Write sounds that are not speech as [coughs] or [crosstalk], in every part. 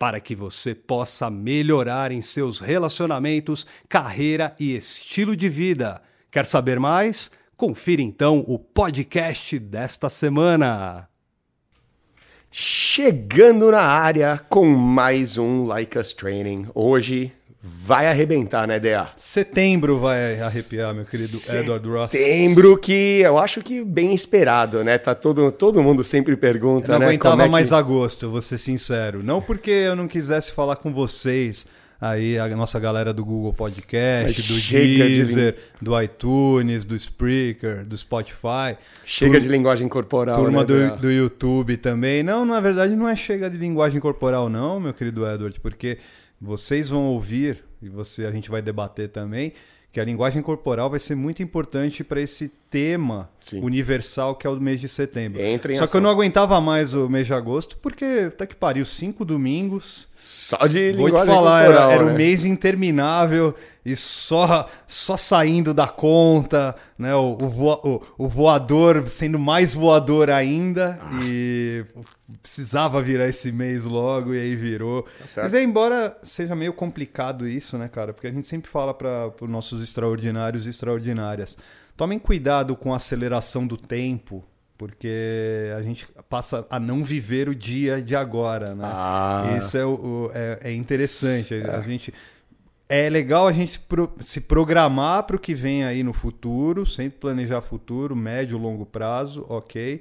para que você possa melhorar em seus relacionamentos, carreira e estilo de vida. Quer saber mais? Confira então o podcast desta semana. Chegando na área com mais um Like Us Training. Hoje vai arrebentar, né, DA? Setembro vai arrepiar, meu querido Edward Ross. Setembro que eu acho que bem esperado, né? Tá todo, todo mundo sempre pergunta, eu não né? aguentava é que... mais agosto, vou ser sincero. Não porque eu não quisesse falar com vocês, aí a nossa galera do Google Podcast, do Deezer, de... do iTunes, do Spreaker, do Spotify. Chega Tur... de linguagem corporal. Turma né, do, do YouTube também. Não, na verdade não é chega de linguagem corporal não, meu querido Edward, porque vocês vão ouvir e você a gente vai debater também que a linguagem corporal vai ser muito importante para esse tema Sim. universal que é o mês de setembro. Só ação. que eu não aguentava mais o mês de agosto, porque até que pariu cinco domingos. Só de Vou linguagem te falar, corporal, era, era né? um mês interminável e só só saindo da conta, né? O, o, voa, o, o voador sendo mais voador ainda ah. e precisava virar esse mês logo e aí virou. Tá Mas é, embora seja meio complicado isso, né, cara? Porque a gente sempre fala para os nossos extraordinários e extraordinárias. Tomem cuidado com a aceleração do tempo, porque a gente passa a não viver o dia de agora, né? Ah. Isso é, o, é, é interessante. É. A gente é legal a gente se programar para o que vem aí no futuro, sempre planejar futuro, médio, longo prazo, ok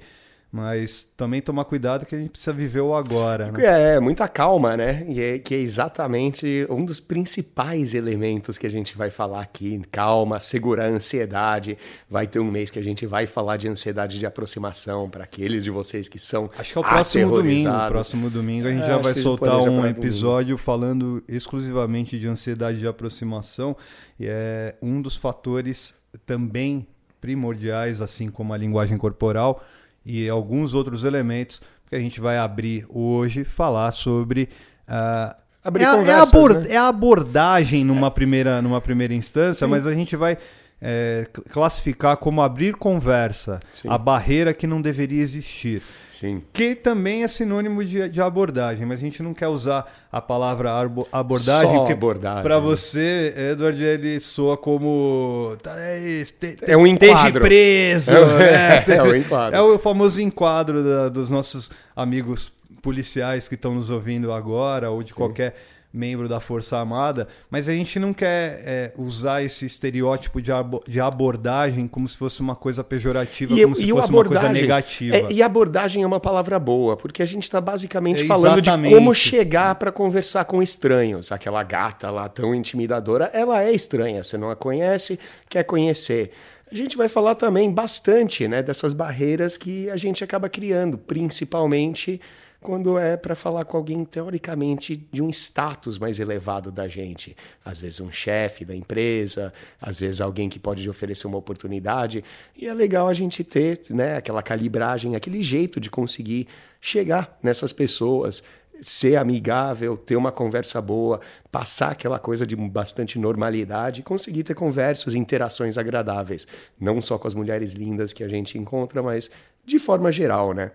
mas também tomar cuidado que a gente precisa viver o agora. Né? É, muita calma, né? E é, que é exatamente um dos principais elementos que a gente vai falar aqui. Calma, segurar a ansiedade. Vai ter um mês que a gente vai falar de ansiedade de aproximação para aqueles de vocês que são. Acho que é o próximo domingo. Próximo domingo a gente é, já vai soltar um episódio falando exclusivamente de ansiedade de aproximação. E é um dos fatores também primordiais, assim como a linguagem corporal e alguns outros elementos que a gente vai abrir hoje, falar sobre. Uh, é, a, é, a abord, né? é, a abordagem numa, primeira, numa primeira instância, Sim. mas a gente vai é, classificar como abrir conversa, Sim. a barreira que não deveria existir. Sim. Que também é sinônimo de, de, abordagem, mas a gente não quer usar a palavra abordagem, Só abordagem. para você, Edward, ele soa como. Tá, é, é um enquadro. preso. É, né? [laughs] é, enquadro. É o famoso enquadro da, dos nossos amigos policiais que estão nos ouvindo agora, ou de Sim. qualquer membro da Força Armada, mas a gente não quer é, usar esse estereótipo de, abo de abordagem como se fosse uma coisa pejorativa, e, como se fosse uma coisa negativa. É, e abordagem é uma palavra boa, porque a gente está basicamente é, falando de como chegar para conversar com estranhos. Aquela gata lá tão intimidadora, ela é estranha, você não a conhece, quer conhecer. A gente vai falar também bastante né, dessas barreiras que a gente acaba criando, principalmente quando é para falar com alguém teoricamente de um status mais elevado da gente. Às vezes um chefe da empresa, às vezes alguém que pode oferecer uma oportunidade. E é legal a gente ter né, aquela calibragem, aquele jeito de conseguir chegar nessas pessoas, ser amigável, ter uma conversa boa, passar aquela coisa de bastante normalidade conseguir ter conversas, interações agradáveis. Não só com as mulheres lindas que a gente encontra, mas de forma geral, né?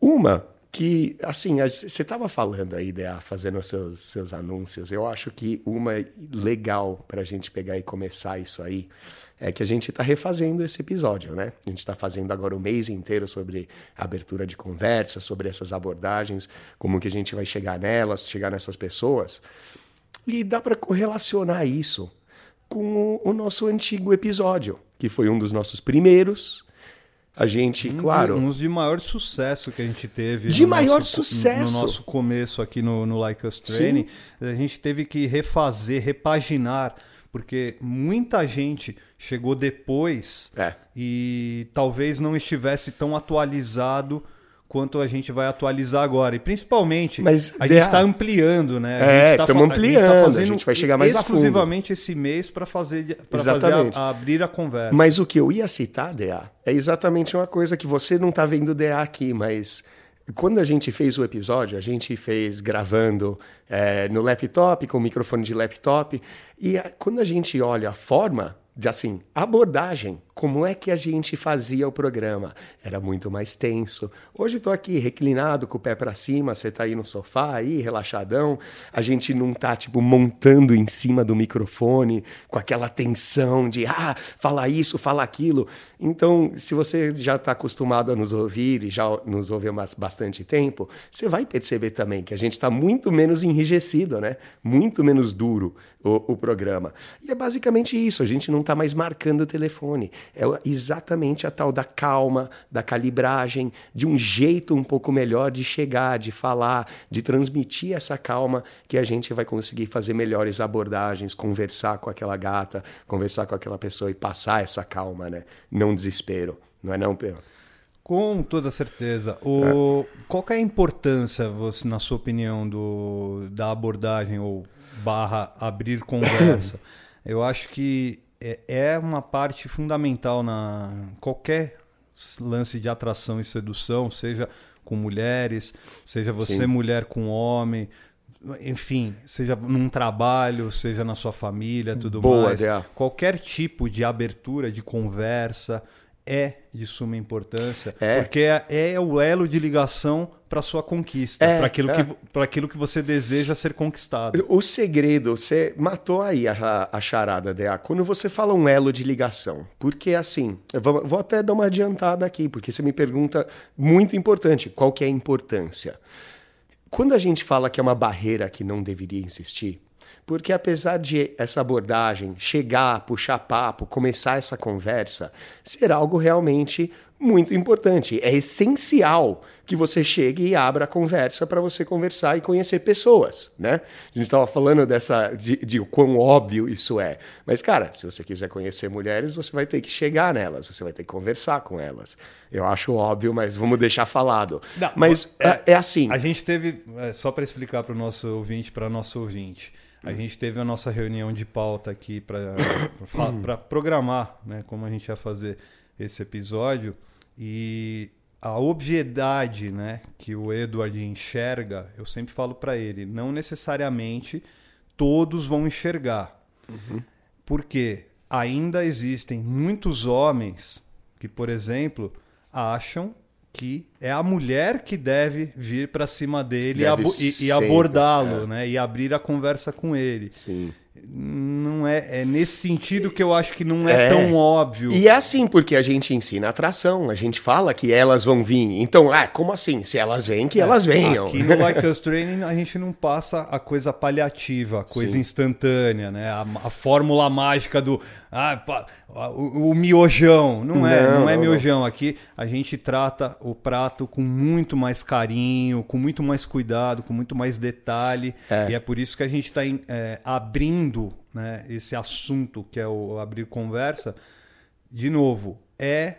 Uma que, assim, você estava falando aí, Dea, fazendo seus, seus anúncios. Eu acho que uma legal para a gente pegar e começar isso aí é que a gente está refazendo esse episódio, né? A gente está fazendo agora o mês inteiro sobre abertura de conversa, sobre essas abordagens, como que a gente vai chegar nelas, chegar nessas pessoas. E dá para correlacionar isso com o nosso antigo episódio, que foi um dos nossos primeiros a gente, um claro. De, uns de maior sucesso que a gente teve. De maior nosso, sucesso. No nosso começo aqui no, no Like Us Training. Sim. A gente teve que refazer, repaginar, porque muita gente chegou depois é. e talvez não estivesse tão atualizado quanto a gente vai atualizar agora. E principalmente, Mas, a gente está ampliando, né? É, estamos tá, ampliando. A gente, tá fazendo a gente vai chegar mais exclusivamente esse mês para fazer, pra fazer a, a abrir a conversa. Mas o que eu ia citar, DA, é exatamente uma coisa que você não está vendo DA aqui, mas quando a gente fez o episódio, a gente fez gravando é, no laptop, com microfone de laptop, e a, quando a gente olha a forma de assim, abordagem, como é que a gente fazia o programa? Era muito mais tenso. Hoje estou aqui reclinado com o pé para cima, você está aí no sofá aí, relaxadão. A gente não tá tipo montando em cima do microfone com aquela tensão de ah, fala isso, fala aquilo. Então, se você já está acostumado a nos ouvir e já nos ouve há bastante tempo, você vai perceber também que a gente está muito menos enrijecido, né? Muito menos duro o, o programa. E é basicamente isso. A gente não está mais marcando o telefone é exatamente a tal da calma, da calibragem, de um jeito um pouco melhor de chegar, de falar, de transmitir essa calma que a gente vai conseguir fazer melhores abordagens, conversar com aquela gata, conversar com aquela pessoa e passar essa calma, né? Não desespero, não é não, Pedro? Com toda certeza. O, é. Qual é a importância, você, na sua opinião, do, da abordagem ou barra abrir conversa? [coughs] Eu acho que é, é uma parte fundamental na qualquer lance de atração e sedução, seja com mulheres, seja você Sim. mulher com homem, enfim, seja num trabalho, seja na sua família, tudo Boa, mais. Ideia. Qualquer tipo de abertura de conversa é de suma importância, é. porque é, é o elo de ligação para sua conquista, é, para aquilo, é. que, aquilo que você deseja ser conquistado. O segredo, você matou aí a, a charada, DA, quando você fala um elo de ligação. Porque assim, vou, vou até dar uma adiantada aqui, porque você me pergunta muito importante, qual que é a importância? Quando a gente fala que é uma barreira que não deveria existir, porque apesar de essa abordagem chegar, puxar papo, começar essa conversa, ser algo realmente muito importante. É essencial que você chegue e abra a conversa para você conversar e conhecer pessoas, né? A gente estava falando dessa de, de quão óbvio isso é, mas cara, se você quiser conhecer mulheres, você vai ter que chegar nelas, você vai ter que conversar com elas. Eu acho óbvio, mas vamos deixar falado. Não, mas é, é, é, assim. A gente teve é, só para explicar para o nosso ouvinte, para nosso ouvinte. A gente teve a nossa reunião de pauta aqui para [coughs] programar né, como a gente ia fazer esse episódio. E a obviedade né, que o Edward enxerga, eu sempre falo para ele, não necessariamente todos vão enxergar. Uhum. Porque ainda existem muitos homens que, por exemplo, acham que é a mulher que deve vir para cima dele e, e abordá-lo, é. né? E abrir a conversa com ele. Sim não é, é nesse sentido que eu acho que não é, é, tão óbvio. E é assim porque a gente ensina atração, a gente fala que elas vão vir. Então, ah, como assim? Se elas vêm, que é, elas venham. Aqui no Like Us Training a gente não passa a coisa paliativa, a coisa Sim. instantânea, né? A, a, fórmula mágica do ah, o, o, miojão. Não é, não, não é miojão. Aqui a gente trata o prato com muito mais carinho, com muito mais cuidado, com muito mais detalhe. É. E é por isso que a gente está é, abrindo né, esse assunto que é o abrir conversa. De novo, é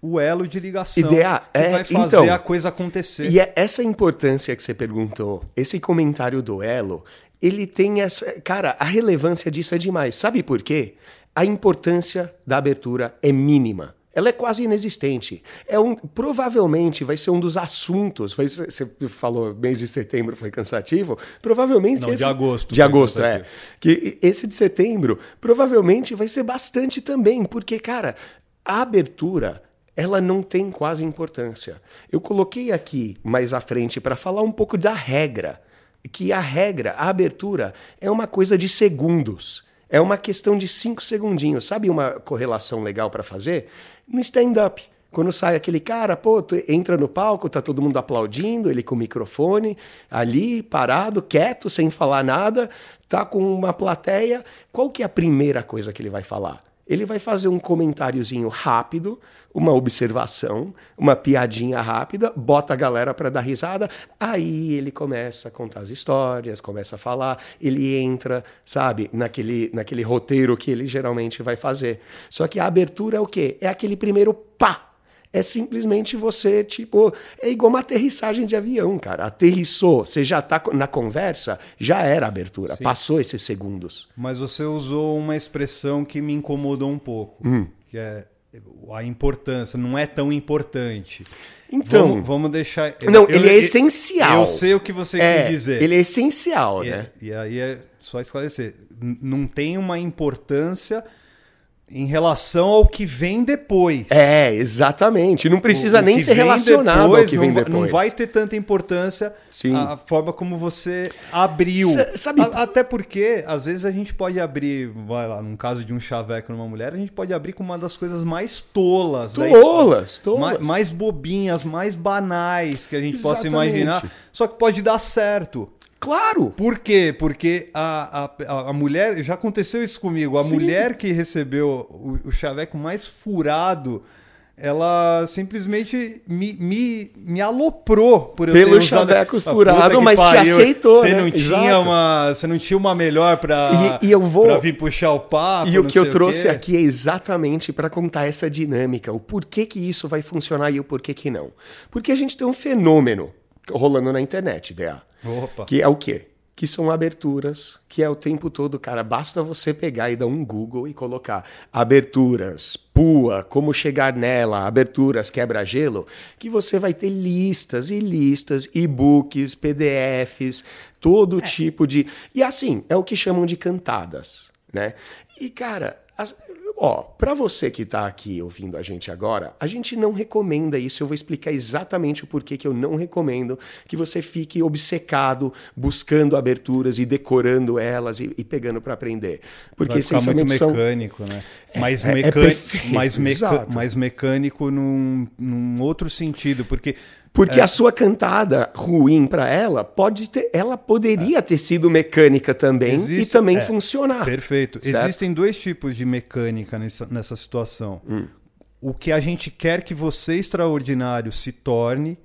o elo de ligação Ideia, que é, vai fazer então, a coisa acontecer. E é essa importância que você perguntou, esse comentário do elo, ele tem essa. Cara, a relevância disso é demais. Sabe por quê? A importância da abertura é mínima. Ela é quase inexistente. É um, provavelmente vai ser um dos assuntos. Vai ser, você falou mês de setembro foi cansativo. Provavelmente Não, esse, de agosto. De agosto, é. Que esse de setembro provavelmente vai ser bastante também, porque cara, a abertura ela não tem quase importância. Eu coloquei aqui mais à frente para falar um pouco da regra, que a regra, a abertura é uma coisa de segundos. É uma questão de cinco segundinhos. Sabe uma correlação legal para fazer? No stand-up. Quando sai aquele cara, pô, entra no palco, tá todo mundo aplaudindo, ele com o microfone, ali, parado, quieto, sem falar nada, tá com uma plateia. Qual que é a primeira coisa que ele vai falar? ele vai fazer um comentáriozinho rápido, uma observação, uma piadinha rápida, bota a galera para dar risada, aí ele começa a contar as histórias, começa a falar, ele entra, sabe, naquele, naquele roteiro que ele geralmente vai fazer. Só que a abertura é o quê? É aquele primeiro pá, é simplesmente você, tipo, é igual uma aterrissagem de avião, cara. Aterrissou, você já tá na conversa, já era a abertura, Sim. passou esses segundos. Mas você usou uma expressão que me incomodou um pouco, hum. que é a importância, não é tão importante. Então, vamos, vamos deixar. Não, eu, ele é essencial. Eu sei o que você é, quis dizer. Ele é essencial, e, né? E aí é só esclarecer. Não tem uma importância em relação ao que vem depois. É, exatamente. Não precisa o, nem ser relacionado depois, ao que vem não, depois. Não vai ter tanta importância Sim. a forma como você abriu. S sabe... A, até porque, às vezes, a gente pode abrir, vai lá, num caso de um chaveco numa mulher, a gente pode abrir com uma das coisas mais tolas. Tolas, tolas. Mais, mais, bobinhas, mais banais que a gente Exatamente. possa imaginar. Só que pode dar certo. Claro! Por quê? Porque a, a, a mulher. Já aconteceu isso comigo. A Sim. mulher que recebeu o, o chaveco mais furado ela simplesmente me, me, me aloprou por eu Pelo ter usado... chaveco furado, mas pariu. te aceitou, você né? não tinha uma Você não tinha uma melhor para e, e eu vou vir puxar o papo. E o que eu trouxe aqui é exatamente para contar essa dinâmica, o porquê que isso vai funcionar e o porquê que não. Porque a gente tem um fenômeno rolando na internet, DA. Opa. Que é o quê? Que são aberturas, que é o tempo todo, cara. Basta você pegar e dar um Google e colocar aberturas, pua, como chegar nela, aberturas, quebra-gelo, que você vai ter listas e listas, e-books, PDFs, todo é. tipo de. E assim, é o que chamam de cantadas, né? E, cara, as, Ó, para você que está aqui ouvindo a gente agora, a gente não recomenda isso. Eu vou explicar exatamente o porquê que eu não recomendo que você fique obcecado buscando aberturas e decorando elas e, e pegando para aprender. Porque Vai ficar muito mecânico, são... né? É, mais, é, meca... é mais, meca... mais mecânico num, num outro sentido, porque porque é. a sua cantada ruim para ela pode ter, ela poderia é. ter sido mecânica também Existe, e também é, funcionar. Perfeito. Certo? Existem dois tipos de mecânica nessa, nessa situação. Hum. O que a gente quer que você extraordinário se torne,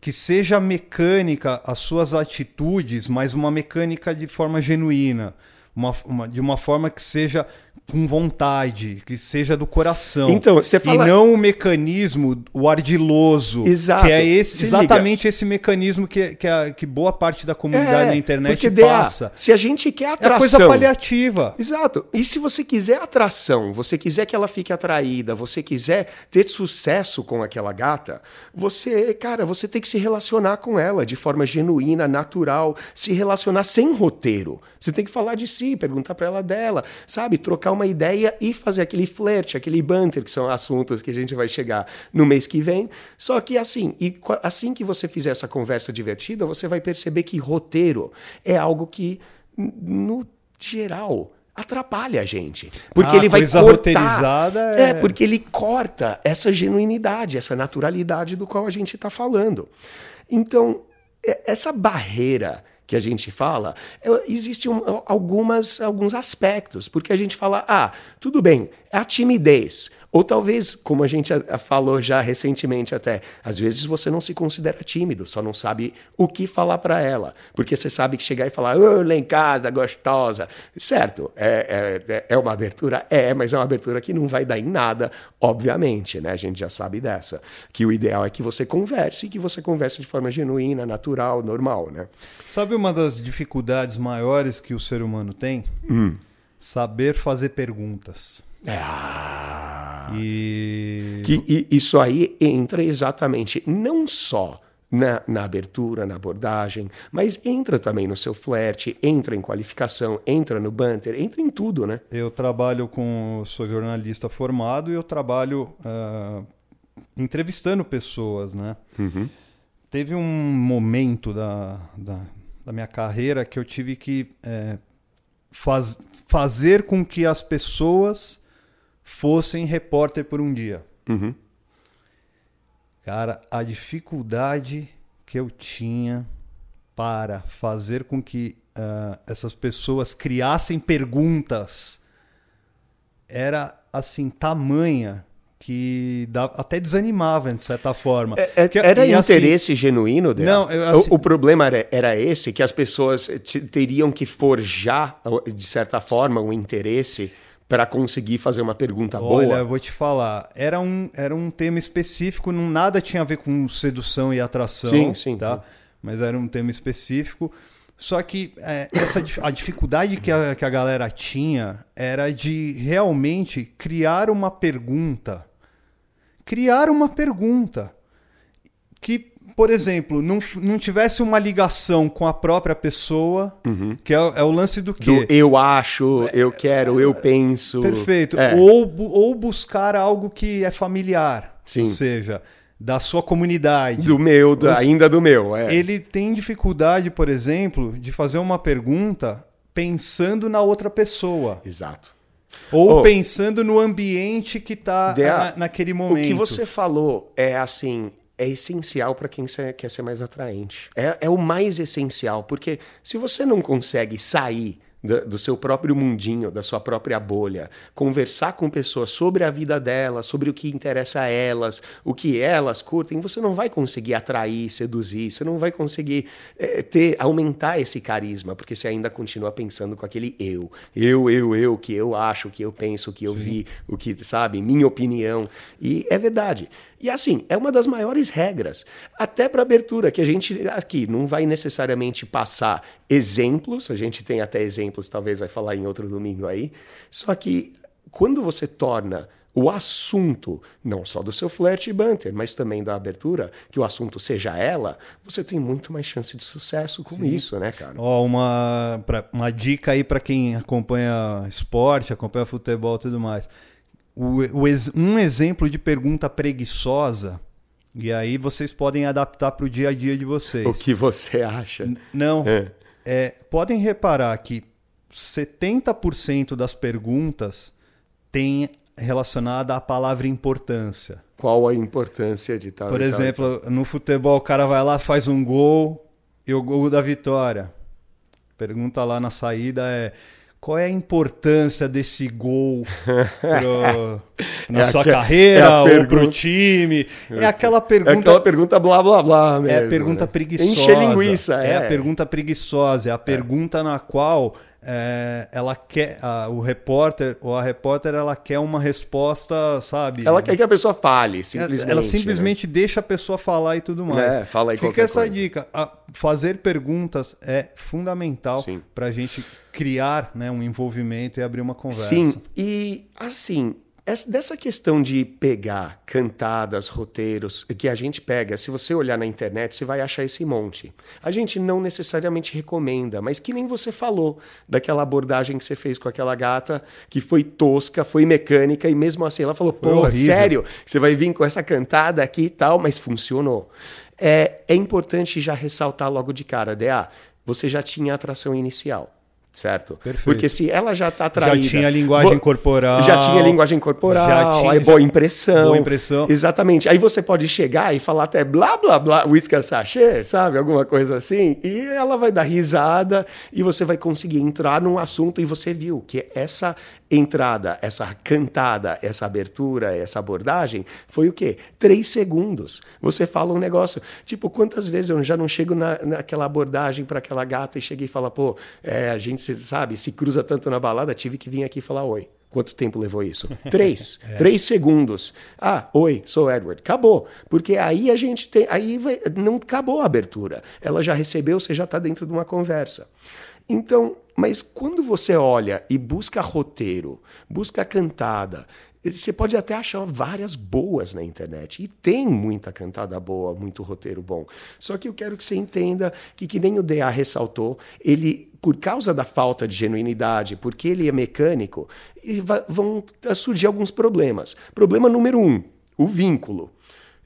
que seja mecânica as suas atitudes, mas uma mecânica de forma genuína, uma, uma, de uma forma que seja com vontade, que seja do coração. Então, você fala... E não o mecanismo, o ardiloso. Exato. Que é esse, exatamente esse mecanismo que, que, a, que boa parte da comunidade é, na internet passa. se a gente quer atração... É coisa paliativa. Exato. E se você quiser atração, você quiser que ela fique atraída, você quiser ter sucesso com aquela gata, você, cara, você tem que se relacionar com ela de forma genuína, natural, se relacionar sem roteiro. Você tem que falar de si, perguntar para ela dela, sabe? Trocar uma ideia e fazer aquele flerte, aquele banter, que são assuntos que a gente vai chegar no mês que vem. Só que assim, e assim que você fizer essa conversa divertida, você vai perceber que roteiro é algo que, no geral, atrapalha a gente. Porque ah, ele vai coisa cortar. É... é, porque ele corta essa genuinidade, essa naturalidade do qual a gente está falando. Então, essa barreira que a gente fala, existem algumas, alguns aspectos, porque a gente fala, ah, tudo bem, é a timidez. Ou talvez, como a gente falou já recentemente até, às vezes você não se considera tímido, só não sabe o que falar para ela. Porque você sabe que chegar e falar, oh, lá em casa, gostosa. Certo, é, é, é uma abertura? É, mas é uma abertura que não vai dar em nada, obviamente, né? A gente já sabe dessa. Que o ideal é que você converse e que você converse de forma genuína, natural, normal, né? Sabe uma das dificuldades maiores que o ser humano tem? Hum. Saber fazer perguntas. Ah, e... Que, e isso aí entra exatamente não só na, na, abertura, na abordagem, mas entra também no seu flerte, entra em qualificação, entra no banter, entra em tudo, né? Eu trabalho com. sou jornalista formado e eu trabalho uh, entrevistando pessoas, né? Uhum. Teve um momento da, da, da, minha carreira que eu tive que é, faz, fazer com que as pessoas fossem repórter por um dia. Uhum. Cara, a dificuldade que eu tinha para fazer com que uh, essas pessoas criassem perguntas era assim tamanha que até desanimava de certa forma. É, é, era e, assim, interesse assim, genuíno dela? Não, eu, assim, o, o, problema era, era, esse, que as pessoas teriam que forjar, de certa forma, o um interesse para conseguir fazer uma pergunta Olha, boa? Olha, eu vou te falar. Era um, era um tema específico, não, nada tinha a ver com sedução e atração. Sim, sim. Tá? Sim. Mas era um tema específico. Só que é, essa, a dificuldade que a, que a galera tinha era de realmente criar uma pergunta. Criar uma pergunta que por exemplo, não, não tivesse uma ligação com a própria pessoa, uhum. que é, é, o lance do quê? Do eu acho, eu quero, eu penso. Perfeito. É. Ou, ou buscar algo que é familiar. Sim. Ou seja, da sua comunidade. Do meu, do, ainda do meu. É. Ele tem dificuldade, por exemplo, de fazer uma pergunta pensando na outra pessoa. Exato. Ou oh, pensando no ambiente que está na, naquele momento. O que você falou é assim, é essencial para quem quer ser mais atraente. É, é o mais essencial, porque se você não consegue sair do, seu próprio mundinho, da sua própria bolha, conversar com pessoas sobre a vida delas, sobre o que interessa a elas, o que elas curtem, você não vai conseguir atrair, seduzir, você não vai conseguir é, ter, aumentar esse carisma, porque você ainda continua pensando com aquele eu, eu, eu, eu, que eu acho, que eu penso, que eu Sim. vi, o que sabe, minha opinião. E é verdade. E assim, é uma das maiores regras, até para abertura, que a gente aqui não vai necessariamente passar exemplos, a gente tem até exemplos, talvez vai falar em outro domingo aí, só que quando você torna o assunto, não só do seu flerte e banter, mas também da abertura, que o assunto seja ela, você tem muito mais chance de sucesso com Sim. isso, né, cara? Ó, uma, pra, uma dica aí para quem acompanha esporte, acompanha futebol e tudo mais o, o, um exemplo de pergunta preguiçosa, e aí vocês podem adaptar para o dia a dia de vocês. O que você acha? N não. É. É, podem reparar que 70% das perguntas tem relacionada à palavra importância. Qual a importância de tal? Por exemplo, tal. no futebol o cara vai lá, faz um gol e o gol da vitória. Pergunta lá na saída é qual é a importância desse gol pro, [laughs] na é sua carreira é ou para o time? É aquela pergunta. É aquela pergunta blá blá blá. Mesmo, é a pergunta né? preguiçosa. Enche linguiça. É. é a pergunta preguiçosa. É a pergunta na qual é, ela quer a, o repórter ou a repórter ela quer uma resposta, sabe? Ela quer que a pessoa fale, simplesmente. Ela simplesmente né? deixa a pessoa falar e tudo mais. É, fala aí Fica essa coisa. dica. A, fazer perguntas é fundamental para a gente criar né, um envolvimento e abrir uma conversa. Sim, e assim, dessa questão de pegar cantadas, roteiros, que a gente pega, se você olhar na internet, você vai achar esse monte. A gente não necessariamente recomenda, mas que nem você falou daquela abordagem que você fez com aquela gata, que foi tosca, foi mecânica, e mesmo assim ela falou: pô, sério, você vai vir com essa cantada aqui e tal, mas funcionou. É, é importante já ressaltar logo de cara, DA, você já tinha atração inicial certo? Perfeito. Porque se ela já está atraída... Já tinha linguagem corporal. Já tinha linguagem corporal, já tinha, aí boa impressão. Boa impressão. Exatamente. Aí você pode chegar e falar até blá, blá, blá, whisky sachê, sabe? Alguma coisa assim. E ela vai dar risada e você vai conseguir entrar num assunto e você viu que essa entrada, essa cantada, essa abertura, essa abordagem, foi o quê? Três segundos. Você fala um negócio. Tipo, quantas vezes eu já não chego na, naquela abordagem para aquela gata e cheguei e fala, pô, é, a gente, sabe, se cruza tanto na balada, tive que vir aqui falar oi. Quanto tempo levou isso? [laughs] Três. é. Três segundos. Ah, oi, sou Edward. Acabou. Porque aí a gente tem. Aí vai, não acabou a abertura. Ela já recebeu, você já está dentro de uma conversa. Então, mas quando você olha e busca roteiro, busca cantada, você pode até achar várias boas na internet. E tem muita cantada boa, muito roteiro bom. Só que eu quero que você entenda que, que nem o DA ressaltou, ele, por causa da falta de genuinidade, porque ele é mecânico, vão surgir alguns problemas. Problema número um: o vínculo.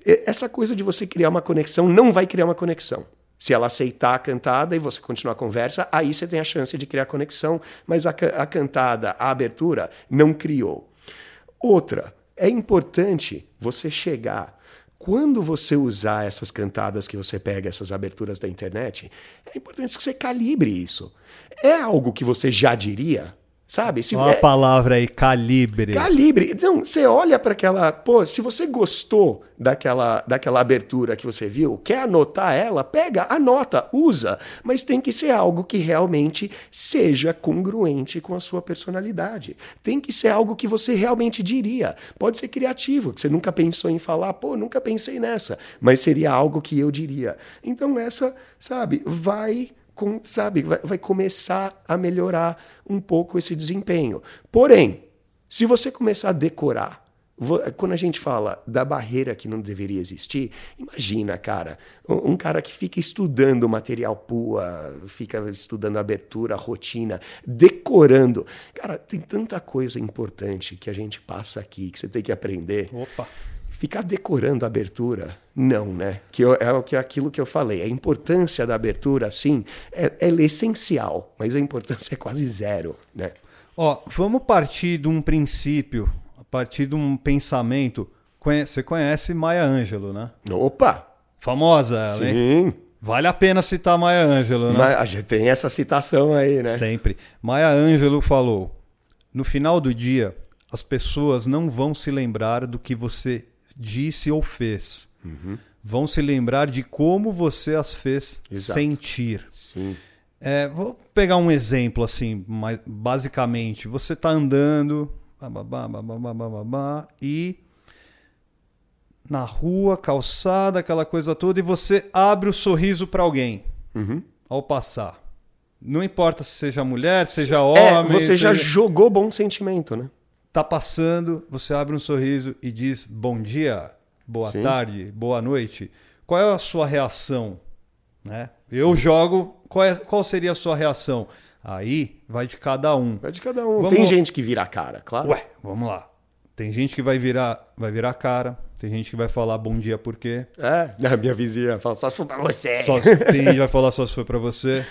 Essa coisa de você criar uma conexão não vai criar uma conexão. Se ela aceitar a cantada e você continuar a conversa, aí você tem a chance de criar conexão, mas a, a cantada, a abertura, não criou. Outra, é importante você chegar. Quando você usar essas cantadas que você pega, essas aberturas da internet, é importante que você calibre isso. É algo que você já diria? Sabe? Se, Olha é... a palavra aí, calibre. Calibre. Então, você olha para aquela. Pô, se você gostou daquela, daquela abertura que você viu, quer anotar ela, pega, anota, usa. Mas tem que ser algo que realmente seja congruente com a sua personalidade. Tem que ser algo que você realmente diria. Pode ser criativo, que você nunca pensou em falar, pô, nunca pensei nessa. Mas seria algo que eu diria. Então, essa, sabe, vai com, sabe, vai, vai começar a melhorar um pouco esse desempenho. Porém, se você começar a decorar, quando a gente fala da barreira que não deveria existir, imagina, cara, um cara que fica estudando material PUA, fica estudando abertura, rotina, decorando. Cara, tem tanta coisa importante que a gente passa aqui, que você tem que aprender. Opa! Ficar decorando a abertura, não, né? Que eu, é o que aquilo que eu falei. A importância da abertura, sim, é, é essencial, mas a importância é quase zero, né? Ó, vamos partir de um princípio, a partir de um pensamento. Você conhece Maya Angelou, né? Opa! Famosa ela, hein? Sim. Vale a pena citar Maya Angelou, né? a gente tem essa citação aí, né? Sempre. Maya Angelou falou: no final do dia, as pessoas não vão se lembrar do que você disse ou fez. Uhum. Vão se lembrar de como você as fez Exato. sentir. Sim. É, vou pegar um exemplo assim, mas basicamente, você está andando e na rua, calçada, aquela coisa toda, e você abre o sorriso para alguém uhum. ao passar. Não importa se seja mulher, seja é, homem. Você já jogou bom sentimento, né? Tá passando, você abre um sorriso e diz bom dia, boa Sim. tarde, boa noite. Qual é a sua reação? Né? Eu jogo, qual, é, qual seria a sua reação? Aí vai de cada um. Vai de cada um. Vamos... Tem gente que vira a cara, claro. Ué, vamos lá. Tem gente que vai virar, vai virar a cara. Tem gente que vai falar bom dia por quê. É, a minha vizinha fala só se for pra você. Só, tem gente que vai falar só se for pra você.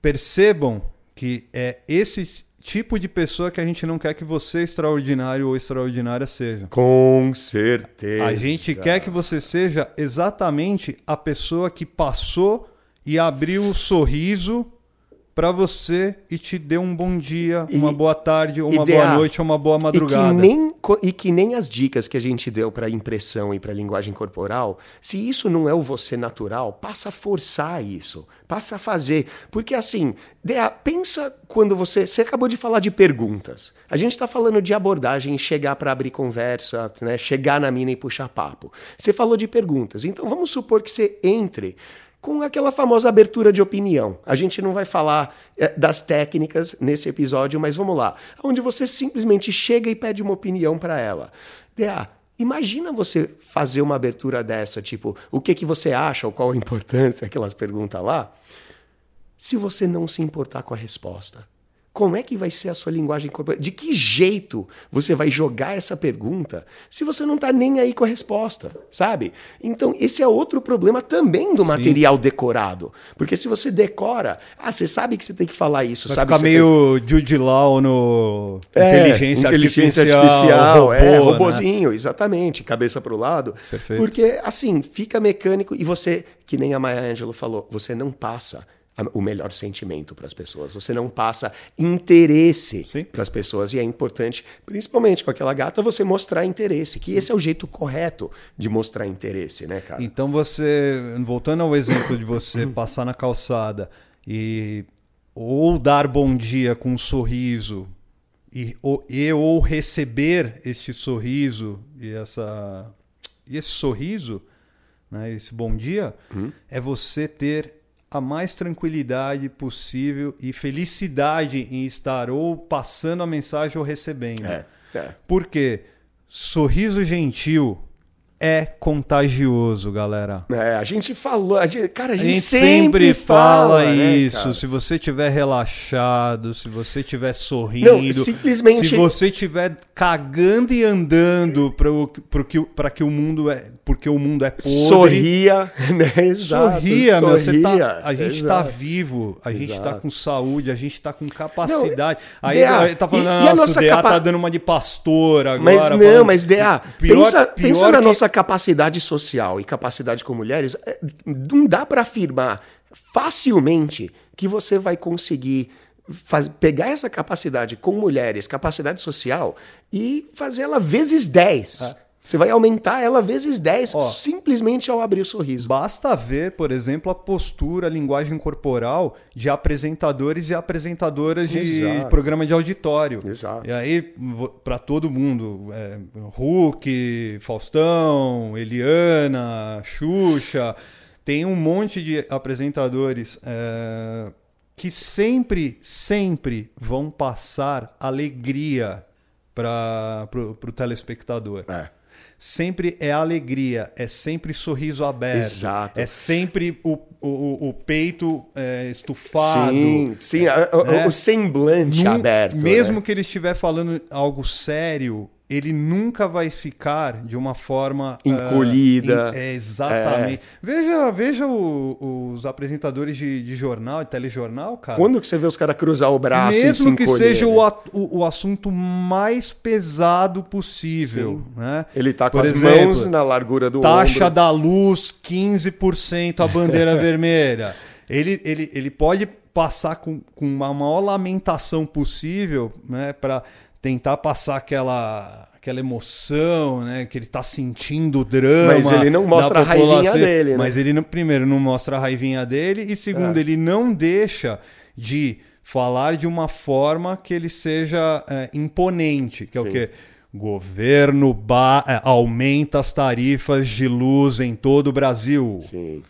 Percebam que é esse tipo de pessoa que a gente não quer que você, extraordinário ou extraordinária, seja. Com certeza. A gente quer que você seja exatamente a pessoa que passou e abriu o sorriso para você e te dê um bom dia, uma e, boa tarde, uma boa noite ou uma boa madrugada. E que nem, e que nem as dicas que a gente deu para impressão e para linguagem corporal, se isso não é o você natural, passa a forçar isso, passa a fazer. Porque assim, Dea, pensa quando você. Você acabou de falar de perguntas. A gente está falando de abordagem, chegar para abrir conversa, né? chegar na mina e puxar papo. Você falou de perguntas. Então vamos supor que você entre com aquela famosa abertura de opinião. A gente não vai falar é, das técnicas nesse episódio, mas vamos lá. Onde você simplesmente chega e pede uma opinião para ela. DA, imagina você fazer uma abertura dessa, tipo, o que, que você acha, ou qual a importância, [laughs] aquelas perguntas lá, se você não se importar com a resposta. Como é que vai ser a sua linguagem corporal? De que jeito você vai jogar essa pergunta se você não está nem aí com a resposta, sabe? Então, esse é outro problema também do Sim. material decorado. Porque se você decora, ah, você sabe que você tem que falar isso, vai sabe? Ficar meio tem... Jude Law no é, inteligência, inteligência artificial, artificial é, robô, é, robozinho, né? exatamente, cabeça para o lado. Perfeito. Porque, assim, fica mecânico e você, que nem a Maya Angelou falou, você não passa o melhor sentimento para as pessoas. Você não passa interesse para as pessoas. E é importante, principalmente com aquela gata, você mostrar interesse. Que Sim. esse é o jeito correto de mostrar interesse, né, cara? Então você, voltando ao exemplo de você [laughs] passar na calçada e ou dar bom dia com um sorriso e ou, e, ou receber este sorriso e essa e esse sorriso, né, esse bom dia, uhum. é você ter a mais tranquilidade possível e felicidade em estar ou passando a mensagem ou recebendo. É, é. Porque sorriso gentil é contagioso, galera. É, a gente falou, a gente, cara, a gente, a gente sempre, sempre, fala, fala né, isso. Né, se você tiver relaxado, se você tiver sorrindo, Não, simplesmente... se você tiver cagando e andando para que, pra que o mundo é, porque o mundo é podre. Sorria, [laughs] né? Exato, sorria, meu, você tá, a gente está vivo, a gente está com saúde, a gente está com capacidade. Não, Aí DA, tá falando, e, nossa, o DA capa... tá dando uma de pastor agora. Mas não, falando, mas DA, pior, pensa, pior pensa na nossa capacidade social e capacidade com mulheres, é, não dá para afirmar facilmente que você vai conseguir faz, pegar essa capacidade com mulheres, capacidade social, e fazer ela vezes 10. É. Você vai aumentar ela vezes 10 Ó, simplesmente ao abrir o sorriso. Basta ver, por exemplo, a postura, a linguagem corporal de apresentadores e apresentadoras de Exato. programa de auditório. Exato. E aí, para todo mundo, é, Hulk, Faustão, Eliana, Xuxa, tem um monte de apresentadores é, que sempre, sempre vão passar alegria para o telespectador. É sempre é alegria, é sempre sorriso aberto, Exato. é sempre o, o, o peito é, estufado. Sim, sim, é, o, o semblante aberto. Mesmo né? que ele estiver falando algo sério, ele nunca vai ficar de uma forma ah, encolhida. Uh, in, é, exatamente. É. Veja, veja o, os apresentadores de, de, jornal, de telejornal, cara. Quando que você vê os caras cruzar o braço Mesmo que seja o, o, o, assunto mais pesado possível. Né? Ele tá com Por as exemplo, mãos na largura do Taxa ombro. da luz, 15% a bandeira [laughs] vermelha. Ele, ele, ele pode passar com, com a maior lamentação possível né, para tentar passar aquela aquela emoção, né, que ele está sentindo o drama. Mas ele não mostra a raivinha dele, né? Mas ele não, primeiro não mostra a raivinha dele e segundo é. ele não deixa de falar de uma forma que ele seja é, imponente, que é Sim. o que governo é, aumenta as tarifas de luz em todo o Brasil. Sim.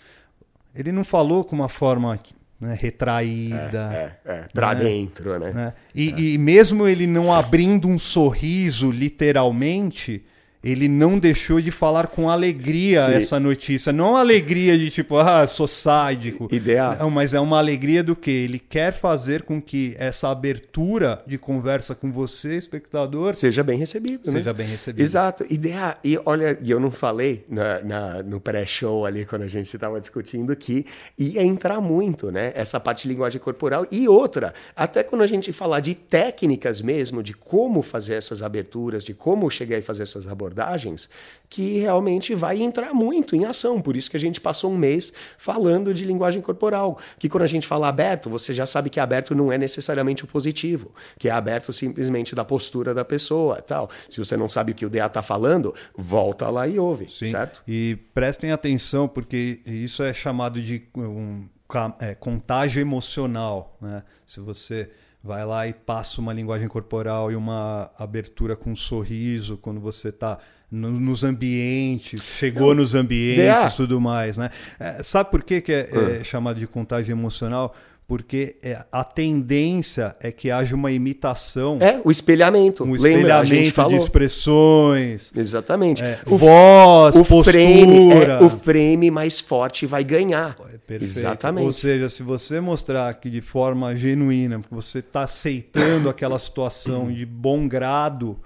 Ele não falou com uma forma né, retraída. É, é, é pra né? dentro, né? né? E, é. e mesmo ele não abrindo um sorriso, literalmente, ele não deixou de falar com alegria e... essa notícia. Não alegria de tipo, ah, sou sádico. Ideal. Não, mas é uma alegria do que? Ele quer fazer com que essa abertura de conversa com você, espectador, seja bem recebido. Seja né? bem recebido. Exato. Ideia. E olha, e eu não falei na, na no pré-show ali, quando a gente estava discutindo, que ia entrar muito, né? Essa parte de linguagem corporal. E outra, até quando a gente falar de técnicas mesmo, de como fazer essas aberturas, de como chegar e fazer essas abordagens abordagens que realmente vai entrar muito em ação. Por isso que a gente passou um mês falando de linguagem corporal. Que quando a gente fala aberto, você já sabe que aberto não é necessariamente o positivo, que é aberto simplesmente da postura da pessoa tal. Se você não sabe o que o DA está falando, volta lá e ouve, Sim. certo? E prestem atenção, porque isso é chamado de um, é, contágio emocional. Né? Se você vai lá e passa uma linguagem corporal e uma abertura com um sorriso quando você está no, nos ambientes, chegou Não, nos ambientes e tudo mais. Né? É, sabe por que, que é, é ah. chamado de contágio emocional? Porque é, a tendência é que haja uma imitação. É, o espelhamento. Um espelhamento de expressões. Exatamente. É, o, voz, o postura. Frame, é, o frame mais forte vai ganhar. É perfeito. Exatamente. Ou seja, se você mostrar que de forma genuína, que você está aceitando aquela situação de bom grado,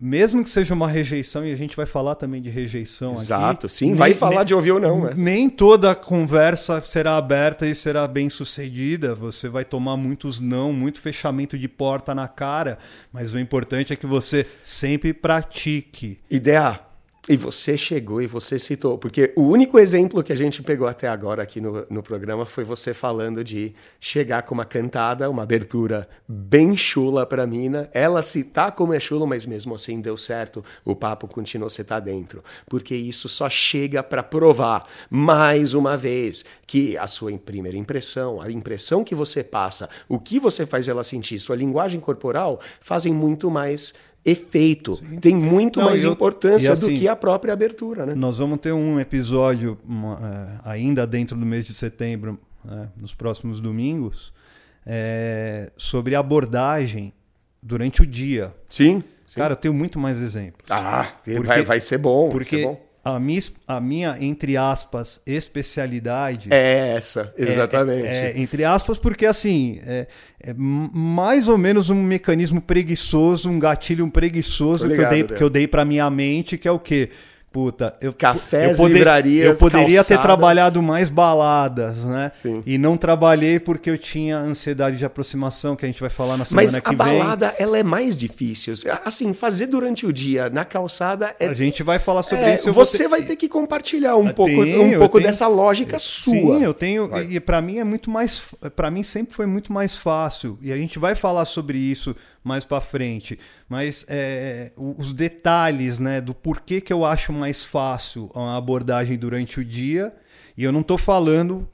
mesmo que seja uma rejeição, e a gente vai falar também de rejeição Exato, aqui. Exato, sim, nem, vai falar nem, de ouvir ou não. Né? Nem toda conversa será aberta e será bem sucedida. Você vai tomar muitos não, muito fechamento de porta na cara, mas o importante é que você sempre pratique. Ideia e você chegou e você citou, porque o único exemplo que a gente pegou até agora aqui no, no programa foi você falando de chegar com uma cantada, uma abertura bem chula pra mina, ela citar como é chula, mas mesmo assim deu certo, o papo continuou, você tá dentro. Porque isso só chega para provar, mais uma vez, que a sua primeira impressão, a impressão que você passa, o que você faz ela sentir, sua linguagem corporal, fazem muito mais efeito, Sim. tem muito Não, mais eu, importância assim, do que a própria abertura. Né? Nós vamos ter um episódio uma, é, ainda dentro do mês de setembro, né, nos próximos domingos, é, sobre abordagem durante o dia. Sim. Sim. Cara, eu tenho muito mais exemplos. Ah, porque, vai, vai ser bom. Porque ser bom a minha, a minha, entre aspas, especialidade. É essa, exatamente. É, é, entre aspas, porque assim, é, é, mais ou menos um mecanismo preguiçoso, um gatilho preguiçoso ligado, que, eu dei, que eu dei pra minha mente, que é o quê? Puta, eu, cafés, eu poder, livrarias, eu poderia calçadas. ter trabalhado mais baladas, né? Sim. E não trabalhei porque eu tinha ansiedade de aproximação, que a gente vai falar na semana Mas que vem. Mas a balada, ela é mais difícil. Assim, fazer durante o dia na calçada é... A gente vai falar sobre é, isso. Você ter... vai ter que compartilhar um pouco, um pouco tenho... dessa lógica sua. Sim, eu tenho, vai. e para mim é muito mais para mim sempre foi muito mais fácil. E a gente vai falar sobre isso mais para frente. Mas é, os detalhes né, do porquê que eu acho mais fácil a abordagem durante o dia. E eu não estou falando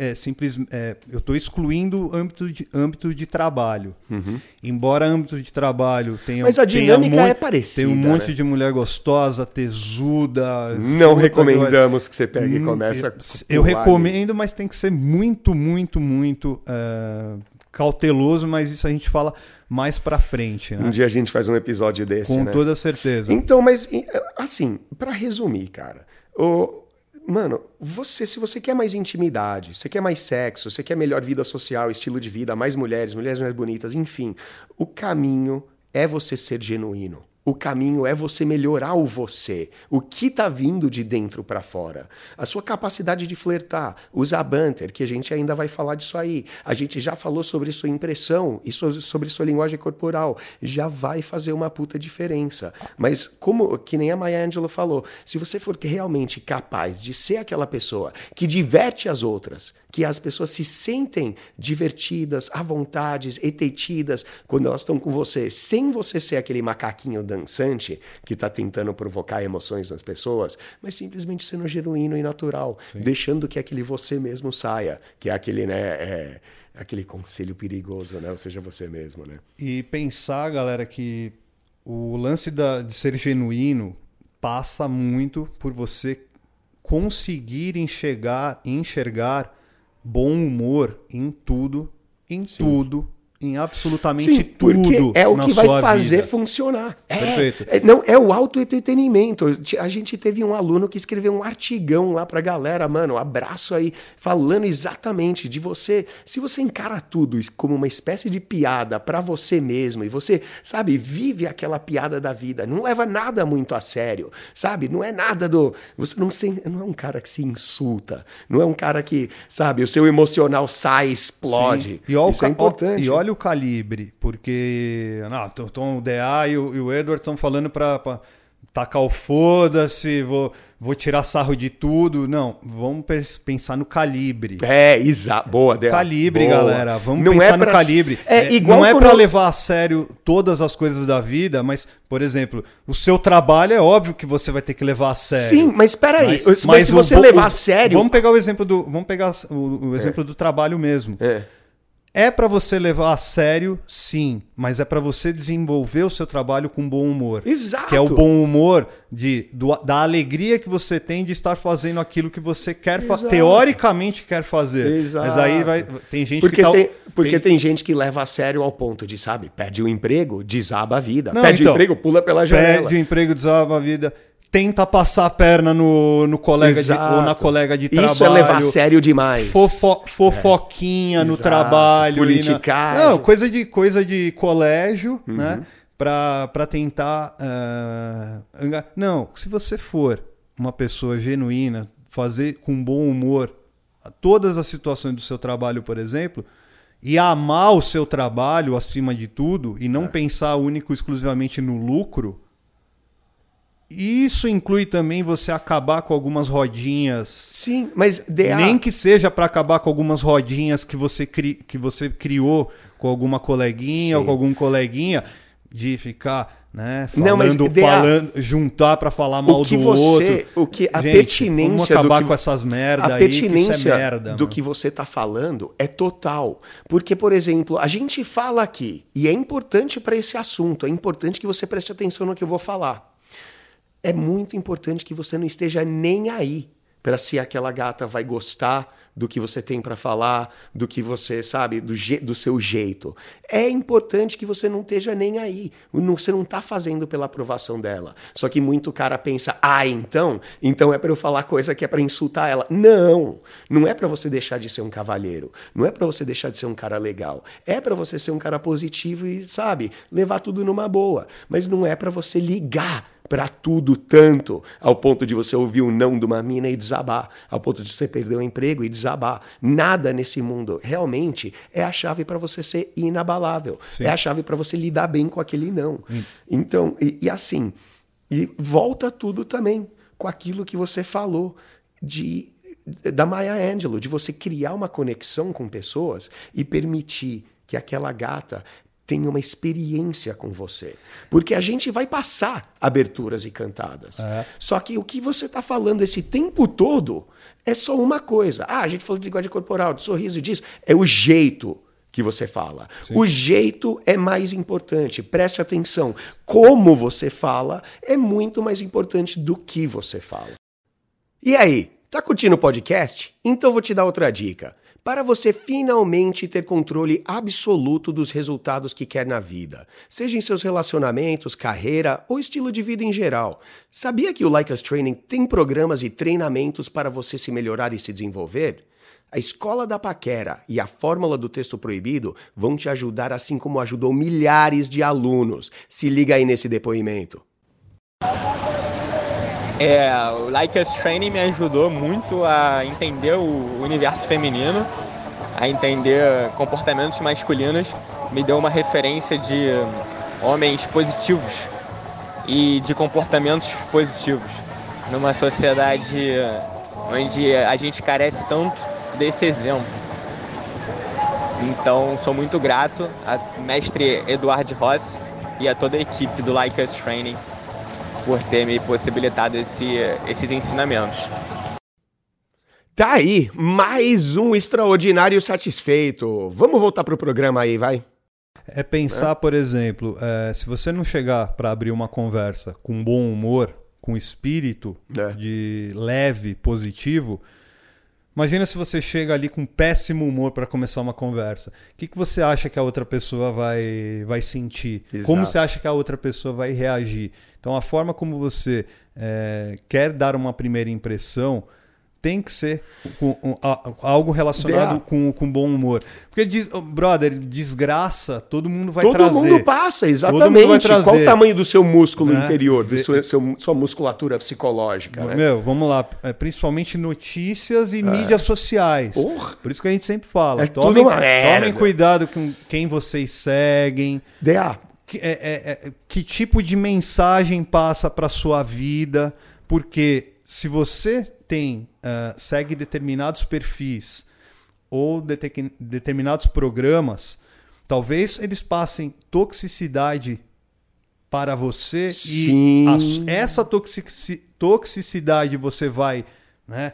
é, simples, é, eu estou excluindo âmbito de, âmbito de trabalho. Uhum. Embora âmbito de trabalho tenha. Mas a dinâmica tenha um é parecida. Tem um monte né? de mulher gostosa, tesuda. Não recomendamos que você pegue e comece a. Eu recomendo, mas tem que ser muito, muito, muito. Uh, cauteloso, mas isso a gente fala mais para frente. Né? Um dia a gente faz um episódio desse. Com né? toda certeza. Então, mas assim, para resumir, cara, o, mano, você, se você quer mais intimidade, você quer mais sexo, você quer melhor vida social, estilo de vida, mais mulheres, mulheres mais bonitas, enfim, o caminho é você ser genuíno. O caminho é você melhorar o você, o que está vindo de dentro para fora. A sua capacidade de flertar, usar banter, que a gente ainda vai falar disso aí. A gente já falou sobre sua impressão e sobre sua linguagem corporal. Já vai fazer uma puta diferença. Mas como que nem a Maya Angelou falou, se você for realmente capaz de ser aquela pessoa que diverte as outras, que as pessoas se sentem divertidas, à vontade, etetidas quando elas estão com você, sem você ser aquele macaquinho dançante que está tentando provocar emoções nas pessoas, mas simplesmente sendo genuíno e natural, Sim. deixando que aquele você mesmo saia, que é aquele, né, é, aquele conselho perigoso, né? Ou seja, você mesmo, né? E pensar, galera, que o lance da, de ser genuíno passa muito por você conseguir enxergar, enxergar bom humor em tudo, em Sim. tudo, em absolutamente Sim, tudo. É o que vai fazer vida. funcionar. É, Perfeito. É, não, é o autoentretenimento. A gente teve um aluno que escreveu um artigão lá pra galera, mano, um abraço aí, falando exatamente de você. Se você encara tudo como uma espécie de piada para você mesmo e você, sabe, vive aquela piada da vida, não leva nada muito a sério, sabe? Não é nada do. Você não, se, não é um cara que se insulta, não é um cara que, sabe, o seu emocional sai, explode. Sim. E Isso é importante. E olha olha o calibre, porque não, Tom, o DA e o, e o Edward estão falando para tacar o foda-se, vou, vou tirar sarro de tudo. Não, vamos pensar no calibre. É, exato. Boa, DA. Calibre, Boa. galera. Vamos não pensar é pra... no calibre. É, é, igual não é para levar a sério todas as coisas da vida, mas, por exemplo, o seu trabalho é óbvio que você vai ter que levar a sério. Sim, mas espera aí. Mas, mas, se você o, levar a sério. Vamos pegar o exemplo do, vamos pegar o, o exemplo é. do trabalho mesmo. É. É para você levar a sério, sim, mas é para você desenvolver o seu trabalho com bom humor. Exato. Que é o bom humor de, do, da alegria que você tem de estar fazendo aquilo que você quer teoricamente quer fazer. Exato. Mas aí vai, tem gente porque que tá, tem, porque tem... tem... gente que leva a sério ao ponto de, sabe, perde o emprego, desaba a vida. Não, perde então, o emprego, pula pela janela. Perde o emprego, desaba a vida tenta passar a perna no, no colega de, ou na colega de trabalho. Isso é levar a sério demais. Fofo, fofoquinha é. no trabalho. Politicagem. Não, coisa de, coisa de colégio, uhum. né? Para tentar. Uh, não, se você for uma pessoa genuína, fazer com bom humor todas as situações do seu trabalho, por exemplo, e amar o seu trabalho acima de tudo, e não é. pensar único exclusivamente no lucro isso inclui também você acabar com algumas rodinhas. Sim, mas DA... nem que seja para acabar com algumas rodinhas que você, cri... que você criou com alguma coleguinha Sim. ou com algum coleguinha de ficar, né, falando, Não, mas DA... falando juntar para falar mal do você, outro. O que a Gente, pertinência vamos acabar que... com essas merda a aí, pertinência que é merda, do mano. que você tá falando é total. Porque, por exemplo, a gente fala aqui e é importante para esse assunto, é importante que você preste atenção no que eu vou falar é muito importante que você não esteja nem aí para se aquela gata vai gostar do que você tem para falar, do que você sabe, do, do seu jeito. É importante que você não esteja nem aí. Você não está fazendo pela aprovação dela. Só que muito cara pensa, ah, então, então é para eu falar coisa que é para insultar ela. Não, não é para você deixar de ser um cavalheiro. Não é para você deixar de ser um cara legal. É para você ser um cara positivo e sabe levar tudo numa boa. Mas não é para você ligar para tudo tanto, ao ponto de você ouvir o não de uma mina e desabar, ao ponto de você perder o emprego e desabar. Nada nesse mundo realmente é a chave para você ser inabalável. Sim. É a chave para você lidar bem com aquele não. Hum. Então, e, e assim, e volta tudo também com aquilo que você falou de da Maya Angelou, de você criar uma conexão com pessoas e permitir que aquela gata tenha uma experiência com você. Porque a gente vai passar aberturas e cantadas. É. Só que o que você está falando esse tempo todo é só uma coisa. Ah, a gente falou de linguagem corporal, de sorriso e disso. É o jeito que você fala. Sim. O jeito é mais importante. Preste atenção. Como você fala é muito mais importante do que você fala. E aí, tá curtindo o podcast? Então vou te dar outra dica para você finalmente ter controle absoluto dos resultados que quer na vida, seja em seus relacionamentos, carreira ou estilo de vida em geral. Sabia que o Like Us Training tem programas e treinamentos para você se melhorar e se desenvolver? A Escola da Paquera e a Fórmula do Texto Proibido vão te ajudar assim como ajudou milhares de alunos. Se liga aí nesse depoimento. É, o Like Us Training me ajudou muito a entender o universo feminino, a entender comportamentos masculinos, me deu uma referência de homens positivos e de comportamentos positivos numa sociedade onde a gente carece tanto desse exemplo. Então, sou muito grato ao mestre Eduardo Rossi e a toda a equipe do Like Us Training por ter me possibilitado esse, esses ensinamentos. Tá aí, mais um extraordinário satisfeito. Vamos voltar pro programa aí, vai. É pensar, é. por exemplo, é, se você não chegar para abrir uma conversa com bom humor, com espírito é. de leve, positivo, Imagina se você chega ali com péssimo humor para começar uma conversa. O que, que você acha que a outra pessoa vai, vai sentir? Exato. Como você acha que a outra pessoa vai reagir? Então, a forma como você é, quer dar uma primeira impressão tem que ser com, um, algo relacionado com, com bom humor. Porque, diz, brother, desgraça, todo mundo vai todo trazer. Todo mundo passa, exatamente. Vai trazer. Qual o tamanho do seu músculo né? interior, do seu, seu, sua musculatura psicológica? Né? Meu, vamos lá. É, principalmente notícias e é. mídias sociais. Porra. Por isso que a gente sempre fala. É tomem, tomem cuidado com quem vocês seguem. DA. Que, é, é, é, que tipo de mensagem passa para sua vida? Porque se você tem uh, segue determinados perfis ou determinados programas, talvez eles passem toxicidade para você Sim. e a, essa toxicidade você vai, né?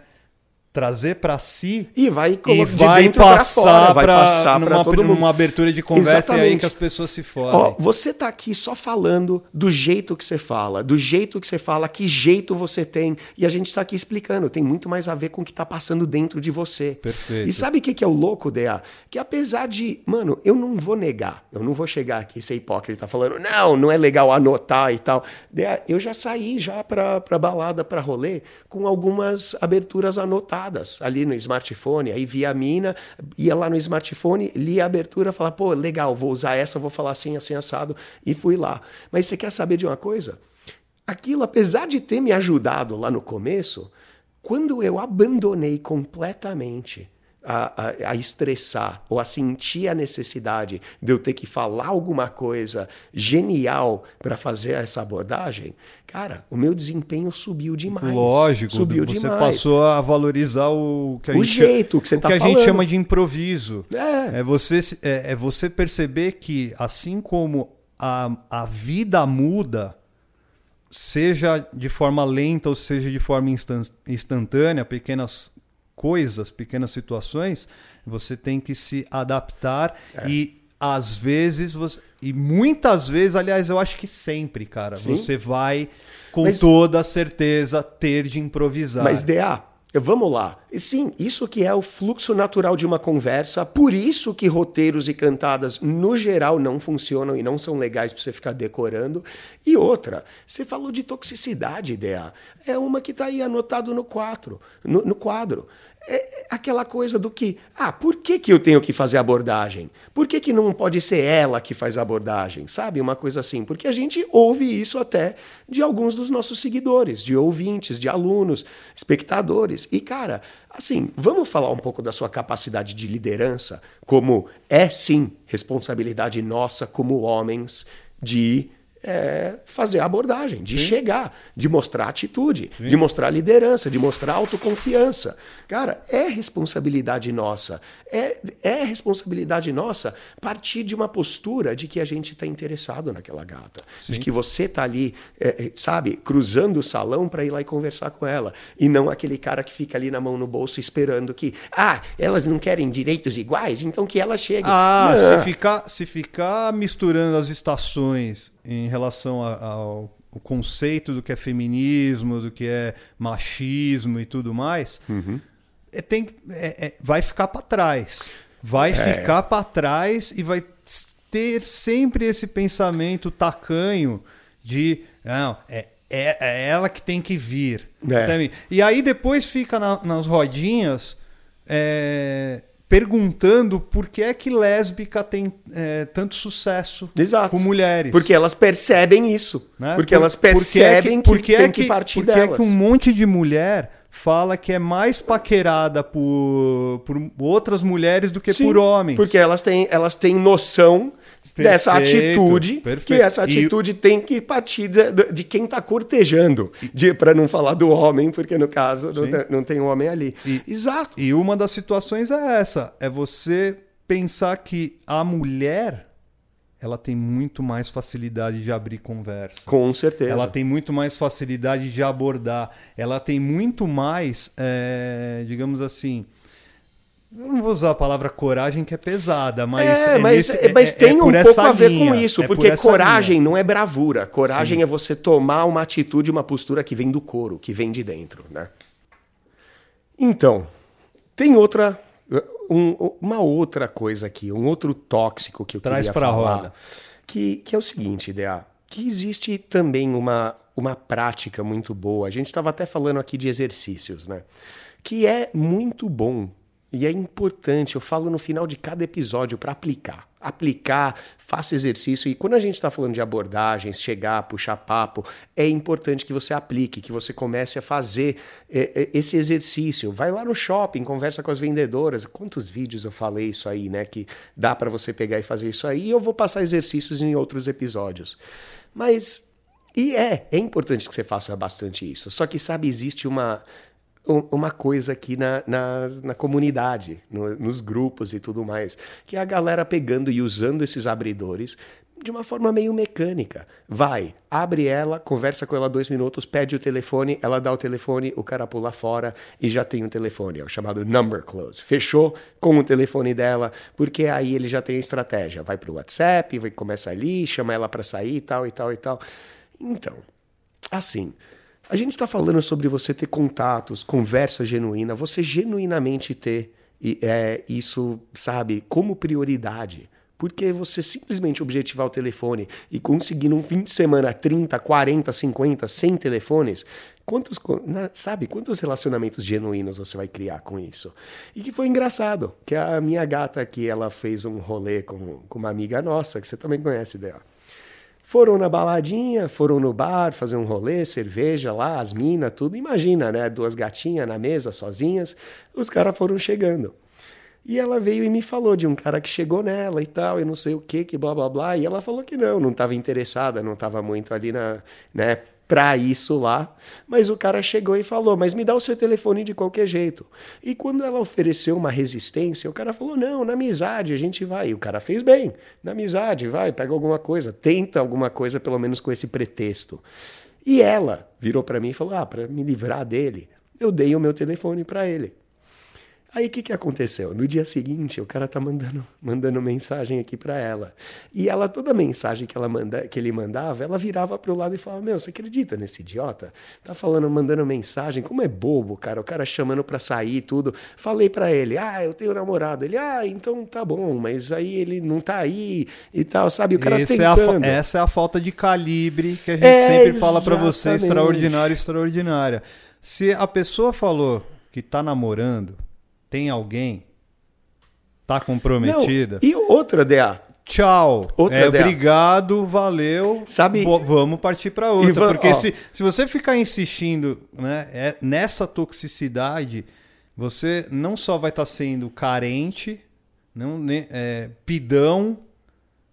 Trazer para si e vai, e vai passar para mundo. Numa abertura de conversa Exatamente. e aí que as pessoas se fodem. Ó, você tá aqui só falando do jeito que você fala, do jeito que você fala, que jeito você tem. E a gente está aqui explicando. Tem muito mais a ver com o que tá passando dentro de você. Perfeito. E sabe o que, que é o louco, DA? Que apesar de. Mano, eu não vou negar. Eu não vou chegar aqui ser hipócrita falando, não, não é legal anotar e tal. DA, eu já saí já pra balada, pra rolê, com algumas aberturas anotadas ali no smartphone, aí via a mina, ia lá no smartphone, lia a abertura, falava, pô, legal, vou usar essa, vou falar assim, assim, assado, e fui lá. Mas você quer saber de uma coisa? Aquilo, apesar de ter me ajudado lá no começo, quando eu abandonei completamente a, a, a, estressar ou a sentir a necessidade de eu ter que falar alguma coisa genial para fazer essa abordagem, cara, o meu desempenho subiu demais. Lógico, subiu você demais. passou a valorizar o que a, o gente, jeito que você tá que a falando. gente chama de improviso. É. É, você, é, é você perceber que assim como a, a vida muda seja de forma lenta ou seja de forma instantânea, pequenas coisas, pequenas situações, você tem que se adaptar é. e às vezes você, e muitas vezes, aliás, eu acho que sempre, cara, Sim. você vai com mas, toda certeza ter de improvisar. Mas DA, Vamos lá. E sim, isso que é o fluxo natural de uma conversa, por isso que roteiros e cantadas, no geral, não funcionam e não são legais para você ficar decorando. E outra, você falou de toxicidade, ideia. É uma que está aí anotado no quadro. No, no quadro é aquela coisa do que, ah, por que, que eu tenho que fazer abordagem? Por que, que não pode ser ela que faz abordagem? Sabe? Uma coisa assim. Porque a gente ouve isso até de alguns dos nossos seguidores, de ouvintes, de alunos, espectadores. E, cara, assim, vamos falar um pouco da sua capacidade de liderança, como é sim responsabilidade nossa como homens de é, fazer a abordagem, de Sim. chegar, de mostrar atitude, Sim. de mostrar liderança, de mostrar autoconfiança. Cara, é responsabilidade nossa. É, é responsabilidade nossa partir de uma postura de que a gente está interessado naquela gata. Sim. De que você está ali, é, é, sabe, cruzando o salão para ir lá e conversar com ela. E não aquele cara que fica ali na mão no bolso esperando que, ah, elas não querem direitos iguais, então que ela chegue. Ah, se ficar, se ficar misturando as estações em relação ao conceito do que é feminismo, do que é machismo e tudo mais, uhum. é, tem, é, é, vai ficar para trás. Vai é. ficar para trás e vai ter sempre esse pensamento tacanho de não, é, é, é ela que tem que vir. É. E aí depois fica na, nas rodinhas perguntando por que é que lésbica tem é, tanto sucesso Exato. com mulheres. Porque elas percebem isso. Né? Porque por, elas percebem porque é que, que, tem que, que partir porque delas. é que um monte de mulher fala que é mais paquerada por, por outras mulheres do que Sim, por homens. Porque elas têm, elas têm noção Perfeito, dessa atitude, perfeito. que essa atitude e... tem que partir de, de quem está cortejando, para não falar do homem, porque no caso não tem, não tem, um homem ali. E, Exato. E uma das situações é essa, é você pensar que a mulher ela tem muito mais facilidade de abrir conversa. Com certeza. Ela tem muito mais facilidade de abordar. Ela tem muito mais, é, digamos assim, eu não vou usar a palavra coragem, que é pesada, mas. É, é mas, nesse, é, mas é, tem é um pouco a ver linha, com isso, porque por coragem linha. não é bravura. Coragem Sim. é você tomar uma atitude, uma postura que vem do couro, que vem de dentro, né? Então, tem outra. Um, uma outra coisa aqui, um outro tóxico que eu Traz queria falar. Roda. Que, que é o seguinte, Ideia, que existe também uma, uma prática muito boa. A gente estava até falando aqui de exercícios, né? Que é muito bom e é importante, eu falo no final de cada episódio para aplicar. Aplicar, faça exercício. E quando a gente está falando de abordagens, chegar, puxar papo, é importante que você aplique, que você comece a fazer é, é, esse exercício. Vai lá no shopping, conversa com as vendedoras. Quantos vídeos eu falei isso aí, né? Que dá para você pegar e fazer isso aí. E eu vou passar exercícios em outros episódios. Mas e é, é importante que você faça bastante isso. Só que, sabe, existe uma, uma coisa aqui na, na, na comunidade, no, nos grupos e tudo mais, que é a galera pegando e usando esses abridores de uma forma meio mecânica. Vai, abre ela, conversa com ela dois minutos, pede o telefone, ela dá o telefone, o cara pula fora e já tem o um telefone. É o chamado number close. Fechou com o telefone dela, porque aí ele já tem a estratégia. Vai para o WhatsApp, vai, começa ali, chama ela para sair e tal e tal e tal. Então, assim, a gente está falando sobre você ter contatos, conversa genuína, você genuinamente ter é, isso, sabe, como prioridade. Porque você simplesmente objetivar o telefone e conseguir num fim de semana 30, 40, 50, 100 telefones, quantos, sabe, quantos relacionamentos genuínos você vai criar com isso? E que foi engraçado, que a minha gata aqui, ela fez um rolê com, com uma amiga nossa, que você também conhece dela. Foram na baladinha, foram no bar fazer um rolê, cerveja lá, as minas, tudo. Imagina, né? Duas gatinhas na mesa, sozinhas. Os caras foram chegando. E ela veio e me falou de um cara que chegou nela e tal, e não sei o que, que blá blá blá. E ela falou que não, não estava interessada, não estava muito ali na, né, para isso lá. Mas o cara chegou e falou: Mas me dá o seu telefone de qualquer jeito. E quando ela ofereceu uma resistência, o cara falou: Não, na amizade a gente vai. E o cara fez bem. Na amizade, vai, pega alguma coisa, tenta alguma coisa, pelo menos com esse pretexto. E ela virou para mim e falou: Ah, para me livrar dele, eu dei o meu telefone para ele. Aí o que, que aconteceu? No dia seguinte, o cara tá mandando, [laughs] mandando mensagem aqui para ela. E ela, toda mensagem que, ela manda, que ele mandava, ela virava pro lado e falava: Meu, você acredita nesse idiota? Tá falando, mandando mensagem, como é bobo, cara. O cara chamando pra sair tudo. Falei para ele: Ah, eu tenho namorado. Ele, ah, então tá bom, mas aí ele não tá aí e tal, sabe? O cara Esse tentando. É a, essa é a falta de calibre que a gente é, sempre fala para você: extraordinário, extraordinária. Se a pessoa falou que tá namorando tem alguém? Tá comprometida? Não. E outra, DA. Tchau. Outra é, obrigado, valeu. Sabe? vamos partir para outra. porque se, se você ficar insistindo né, é, nessa toxicidade, você não só vai estar tá sendo carente, não, né, é, pidão,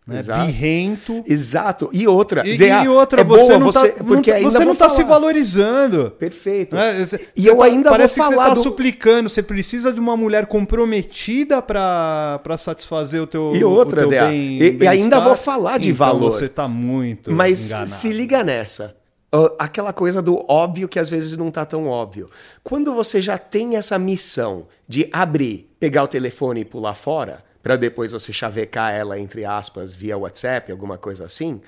né? Exato. Birrento. Exato. E outra. E, e outra, é você, boa, não tá, porque não, você não está se valorizando. Perfeito. Né? e eu tá, ainda parece vou falar que você está do... suplicando. Você precisa de uma mulher comprometida para satisfazer o teu E outra, teu bem, e, bem e ainda vou falar de então valor. Você está muito Mas enganado. se liga nessa. Aquela coisa do óbvio que às vezes não tá tão óbvio. Quando você já tem essa missão de abrir, pegar o telefone e pular fora, para depois você chavecar ela, entre aspas, via WhatsApp, alguma coisa assim,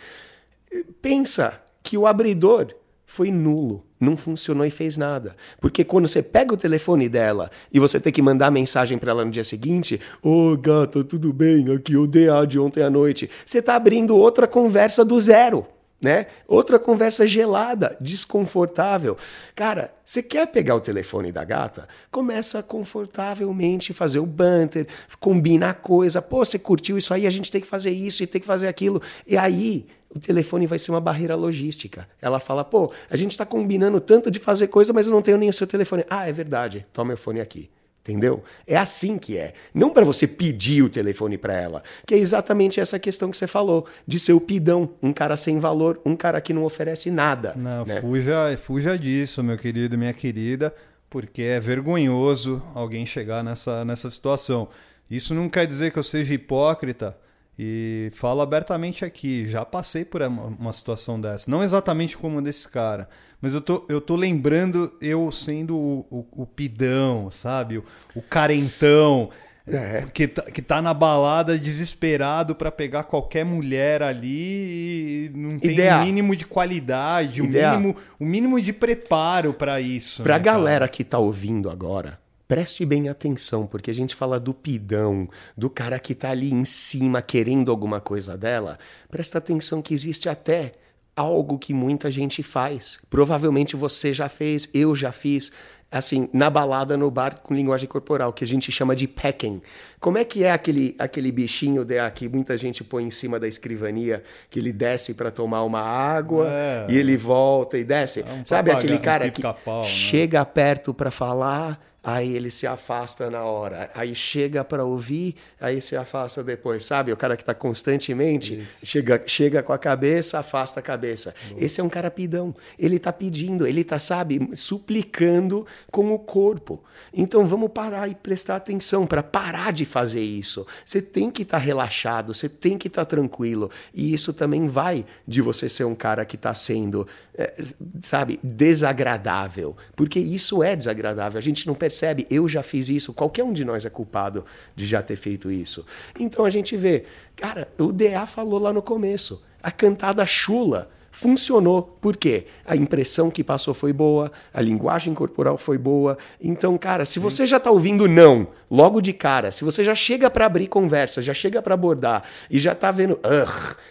pensa que o abridor foi nulo, não funcionou e fez nada. Porque quando você pega o telefone dela e você tem que mandar mensagem para ela no dia seguinte, ô oh, gata, tudo bem? Aqui o DA de ontem à noite. Você está abrindo outra conversa do zero né? Outra conversa gelada, desconfortável. Cara, você quer pegar o telefone da gata? Começa confortavelmente fazer o banter, combina a coisa. Pô, você curtiu isso aí, a gente tem que fazer isso e tem que fazer aquilo. E aí, o telefone vai ser uma barreira logística. Ela fala, pô, a gente está combinando tanto de fazer coisa, mas eu não tenho nem o seu telefone. Ah, é verdade, toma meu fone aqui. Entendeu? É assim que é. Não para você pedir o telefone para ela, que é exatamente essa questão que você falou, de ser o pidão, um cara sem valor, um cara que não oferece nada. Não, né? fuja, fuja disso, meu querido, minha querida, porque é vergonhoso alguém chegar nessa, nessa situação. Isso não quer dizer que eu seja hipócrita e falo abertamente aqui, já passei por uma, uma situação dessa, não exatamente como desse cara mas eu tô, eu tô lembrando eu sendo o, o, o pidão, sabe? O, o carentão. É. Que, tá, que tá na balada desesperado para pegar qualquer mulher ali e não tem o um mínimo de qualidade, o um mínimo, um mínimo de preparo para isso. Pra né, galera que tá ouvindo agora, preste bem atenção, porque a gente fala do pidão, do cara que tá ali em cima querendo alguma coisa dela. Presta atenção que existe até algo que muita gente faz. Provavelmente você já fez, eu já fiz, assim, na balada, no bar, com linguagem corporal, que a gente chama de pecking. Como é que é aquele, aquele bichinho de, que muita gente põe em cima da escrivania, que ele desce para tomar uma água é, e ele volta e desce? É um Sabe aquele cara que né? chega perto para falar aí ele se afasta na hora, aí chega para ouvir, aí se afasta depois, sabe? O cara que está constantemente chega, chega com a cabeça, afasta a cabeça. Esse é um cara pidão. Ele está pedindo, ele está, sabe, suplicando com o corpo. Então vamos parar e prestar atenção para parar de fazer isso. Você tem que estar tá relaxado, você tem que estar tá tranquilo. E isso também vai de você ser um cara que está sendo, é, sabe, desagradável. Porque isso é desagradável. A gente não percebe eu já fiz isso, qualquer um de nós é culpado de já ter feito isso. Então a gente vê, cara, o DA falou lá no começo, a cantada chula funcionou. Por quê? A impressão que passou foi boa, a linguagem corporal foi boa. Então, cara, se você já está ouvindo não, logo de cara, se você já chega para abrir conversa, já chega para abordar e já está vendo,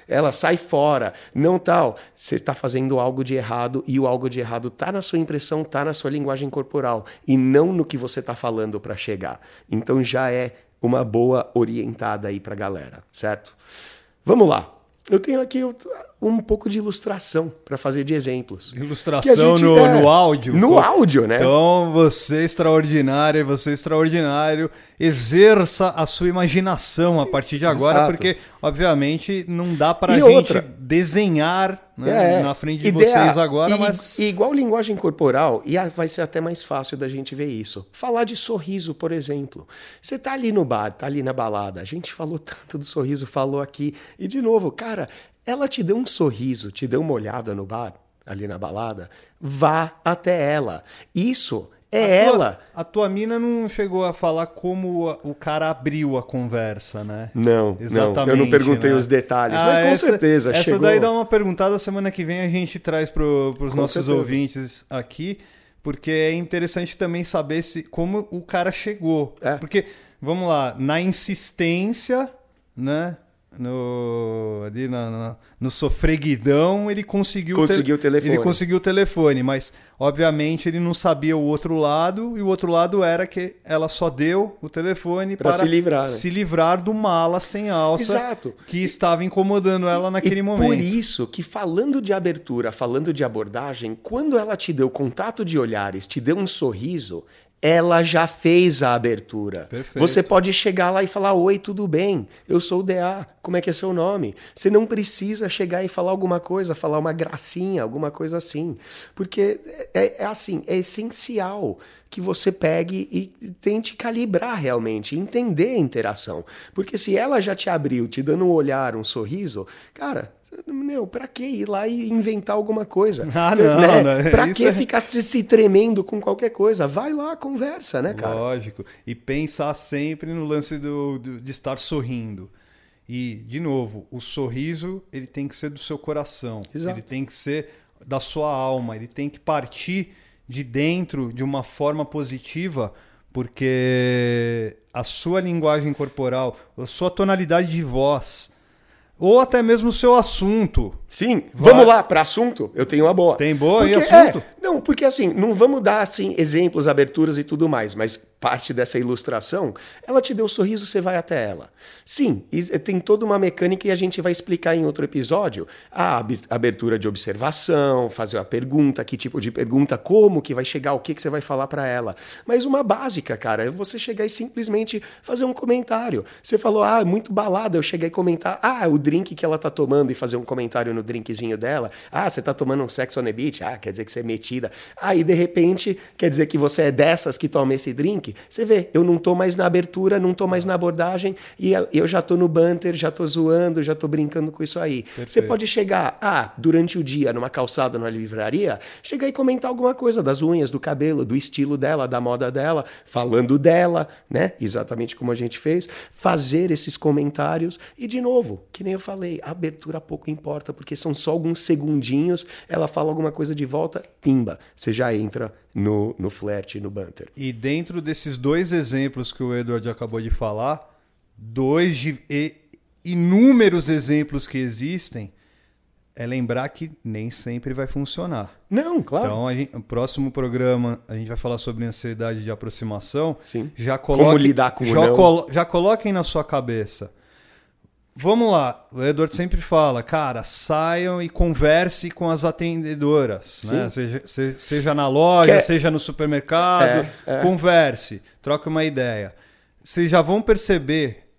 ela sai fora, não tal, você está fazendo algo de errado e o algo de errado está na sua impressão, está na sua linguagem corporal e não no que você está falando para chegar. Então já é uma boa orientada aí para galera, certo? Vamos lá. Eu tenho aqui um pouco de ilustração para fazer de exemplos. Ilustração no, é, no áudio. No áudio, né? Então, você extraordinário, você extraordinário, exerça a sua imaginação a partir de agora, Exato. porque, obviamente, não dá para a gente outra? desenhar né, é, na frente de ideia, vocês agora, e, mas... E igual linguagem corporal, e vai ser até mais fácil da gente ver isso. Falar de sorriso, por exemplo. Você tá ali no bar, tá ali na balada, a gente falou [laughs] tanto do sorriso, falou aqui, e de novo, cara, ela te deu um sorriso, te deu uma olhada no bar, ali na balada, vá até ela. Isso É a ela. Tua, a tua mina não chegou a falar como o cara abriu a conversa, né? Não, Exatamente, não. Eu não perguntei né? os detalhes, ah, mas com essa, certeza. Essa chegou... daí dá uma perguntada semana que vem a gente traz para os nossos certeza. ouvintes aqui, porque é interessante também saber se como o cara chegou. É. Porque, vamos lá, na insistência, né? No, ali na, na, no sofreguidão, ele conseguiu, conseguiu o telefone. Ele conseguiu o telefone, mas obviamente ele não sabia o outro lado, e o outro lado era que ela só deu o telefone pra para se livrar, né? se livrar do mala sem alça Exato. que estava incomodando ela naquele e momento. Por isso que falando de abertura, falando de abordagem, quando ela te deu contato de olhares, te deu um sorriso, ela já fez a abertura. Perfeito. Você pode chegar lá e falar: Oi, tudo bem? Eu sou o DA, como é que é seu nome? Você não precisa chegar e falar alguma coisa, falar uma gracinha, alguma coisa assim. Porque é, é assim, é essencial que você pegue e tente calibrar realmente, entender a interação. Porque se ela já te abriu, te dando um olhar, um sorriso, cara, meu, pra que ir lá e inventar alguma coisa? Ah, não, né? não. Pra que é... ficar se, tremendo com qualquer coisa? Vai lá, conversa, né, cara? Lógico. E pensar sempre no lance do, do, de estar sorrindo. E, de novo, o sorriso ele tem que ser do seu coração. Exato. Ele tem que ser da sua alma. Ele tem que partir de dentro de uma forma positiva, porque a sua linguagem corporal, a sua tonalidade de voz, ou até mesmo o seu assunto. Sim, Vai. vamos lá para assunto. Eu tenho uma boa. Tem boa porque, e assunto? É, não, porque assim, não vamos dar assim exemplos, aberturas e tudo mais, mas parte dessa ilustração, ela te deu um sorriso, você vai até ela. Sim, tem toda uma mecânica e a gente vai explicar em outro episódio a abertura de observação, fazer uma pergunta, que tipo de pergunta, como que vai chegar, o que que você vai falar para ela. Mas uma básica, cara, é você chegar e simplesmente fazer um comentário. Você falou: "Ah, muito balada". Eu cheguei a comentar: "Ah, o drink que ela tá tomando" e fazer um comentário no drinkzinho dela. "Ah, você tá tomando um sex on the beach". Ah, quer dizer que você é metida. Aí de repente quer dizer que você é dessas que toma esse drink você vê, eu não tô mais na abertura, não tô mais na abordagem e eu já tô no banter, já tô zoando, já tô brincando com isso aí. Perfeito. Você pode chegar, ah, durante o dia, numa calçada, numa livraria, chegar e comentar alguma coisa das unhas, do cabelo, do estilo dela, da moda dela, falando dela, né? Exatamente como a gente fez, fazer esses comentários e de novo, que nem eu falei, a abertura pouco importa, porque são só alguns segundinhos, ela fala alguma coisa de volta, pimba, você já entra no, no flerte, no banter. E dentro desses dois exemplos que o Edward acabou de falar, dois de inúmeros exemplos que existem, é lembrar que nem sempre vai funcionar. Não, claro. Então, gente, no próximo programa, a gente vai falar sobre ansiedade de aproximação. Sim. Já coloque, Como lidar com já, colo, já coloquem na sua cabeça Vamos lá, o Eduardo sempre fala, cara, saiam e converse com as atendedoras, né? seja, seja, na loja, Quer... seja no supermercado, é, é. converse, troque uma ideia. Vocês já vão perceber,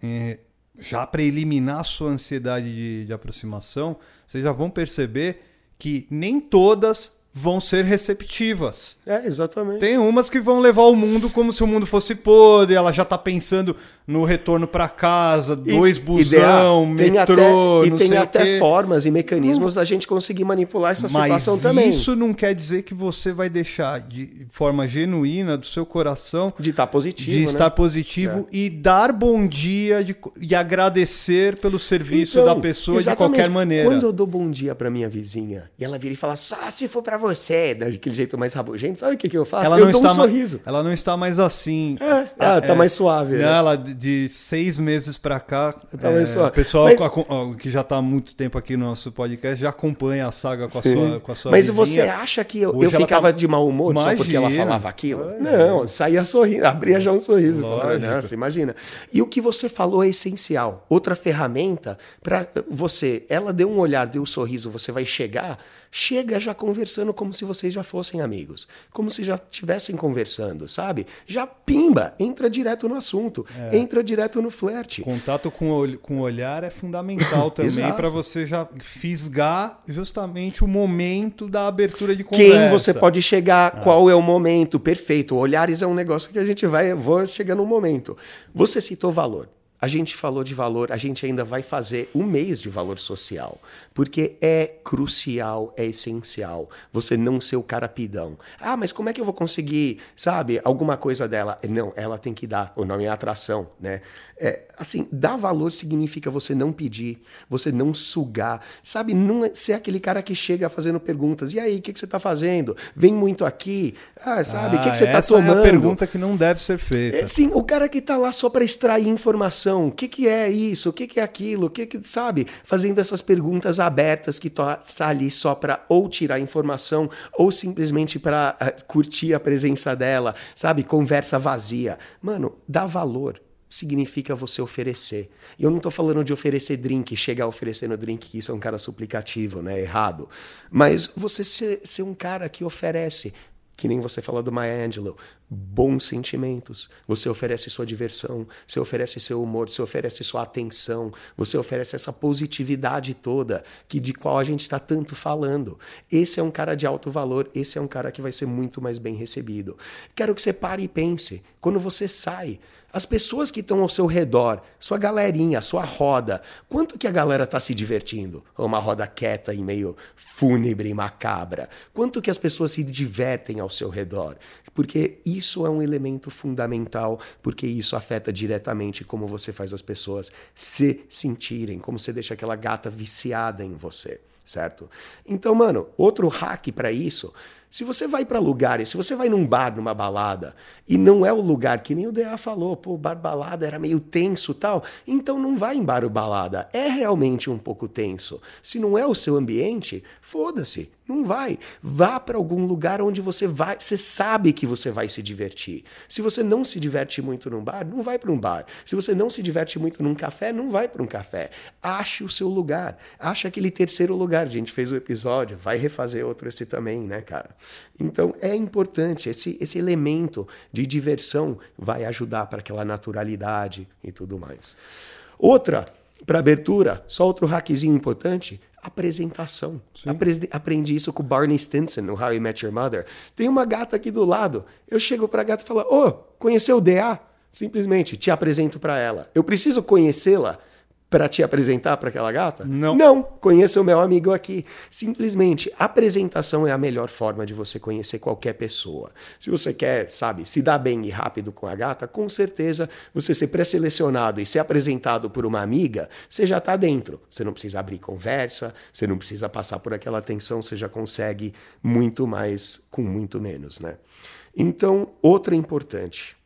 eh, já para eliminar a sua ansiedade de, de aproximação, vocês já vão perceber que nem todas vão ser receptivas. É, exatamente. Tem umas que vão levar o mundo como se o mundo fosse podre, ela já tá pensando no retorno para casa, dois e, busão, metrô, até, E tem até formas e mecanismos da gente conseguir manipular essa situação também. Mas isso não quer dizer que você vai deixar de forma genuína do seu coração de estar positivo, de né? estar positivo é. e dar bom dia de, e agradecer pelo serviço então, da pessoa de qualquer maneira. Quando eu dou bom dia para minha vizinha e ela vira e fala só se for para você, daquele jeito mais rabugento, sabe o que, que eu faço? Ela eu não dou está um sorriso. Ela não está mais assim. É, ah, é, tá mais suave. Né? Ela de seis meses para cá, tá é, o pessoal Mas... que já está há muito tempo aqui no nosso podcast já acompanha a saga com a sua, com a sua Mas vizinha. você acha que eu, eu ficava tá... de mau humor imagina. só porque ela falava aquilo? É. Não, saía sorrindo, abria já um sorriso. Falava, Nossa, imagina. E o que você falou é essencial. Outra ferramenta para você, ela deu um olhar, deu um sorriso, você vai chegar chega já conversando como se vocês já fossem amigos, como se já estivessem conversando, sabe? Já pimba, entra direto no assunto, é. entra direto no flerte. Contato com o, com o olhar é fundamental [coughs] também para você já fisgar justamente o momento da abertura de conversa. Quem você pode chegar, é. qual é o momento, perfeito. Olhares é um negócio que a gente vai, vou chegar no momento. Você citou valor. A gente falou de valor, a gente ainda vai fazer um mês de valor social, porque é crucial, é essencial você não ser o cara pidão. Ah, mas como é que eu vou conseguir, sabe, alguma coisa dela? Não, ela tem que dar, o nome é atração, né? É, assim, dar valor significa você não pedir, você não sugar, sabe? Não é ser aquele cara que chega fazendo perguntas. E aí, o que, que você está fazendo? Vem muito aqui? Ah, sabe? O ah, que, que você está tomando? Essa é a pergunta que não deve ser feita. É, sim, o cara que está lá só para extrair informação o que, que é isso, o que, que é aquilo, o que, que sabe? Fazendo essas perguntas abertas que está ali só para ou tirar informação ou simplesmente para uh, eh, curtir a presença dela, sabe? Conversa vazia. Mano, dá valor significa você oferecer. E eu não estou falando de oferecer drink, chegar oferecendo drink, que isso é um cara suplicativo, né? Errado. Mas você ser, ser um cara que oferece que nem você fala do Maya Angelou, bons sentimentos. Você oferece sua diversão, você oferece seu humor, você oferece sua atenção, você oferece essa positividade toda que de qual a gente está tanto falando. Esse é um cara de alto valor, esse é um cara que vai ser muito mais bem recebido. Quero que você pare e pense, quando você sai, as pessoas que estão ao seu redor, sua galerinha, sua roda, quanto que a galera está se divertindo? Uma roda quieta e meio fúnebre e macabra. Quanto que as pessoas se divertem ao seu redor? Porque isso é um elemento fundamental, porque isso afeta diretamente como você faz as pessoas se sentirem, como você deixa aquela gata viciada em você, certo? Então, mano, outro hack para isso se você vai para lugares, se você vai num bar, numa balada, e não é o lugar que nem o DA falou, pô, bar balada era meio tenso tal, então não vai em bar ou balada. É realmente um pouco tenso. Se não é o seu ambiente, foda-se. Não vai. Vá para algum lugar onde você vai, você sabe que você vai se divertir. Se você não se diverte muito num bar, não vai para um bar. Se você não se diverte muito num café, não vai para um café. Ache o seu lugar. Ache aquele terceiro lugar. A gente fez o episódio, vai refazer outro esse também, né, cara? Então é importante esse esse elemento de diversão vai ajudar para aquela naturalidade e tudo mais. Outra para abertura, só outro hackzinho importante, apresentação. Apre aprendi isso com o Barney Stinson no How I Met Your Mother. Tem uma gata aqui do lado. Eu chego para a gata e falo: "Ô, oh, conheceu o DA?" Simplesmente te apresento para ela. Eu preciso conhecê-la para te apresentar para aquela gata? Não. Não, conheça o meu amigo aqui. Simplesmente, apresentação é a melhor forma de você conhecer qualquer pessoa. Se você quer, sabe, se dar bem e rápido com a gata, com certeza você ser pré-selecionado e ser apresentado por uma amiga, você já está dentro. Você não precisa abrir conversa, você não precisa passar por aquela atenção, você já consegue muito mais com muito menos, né? Então, outra importante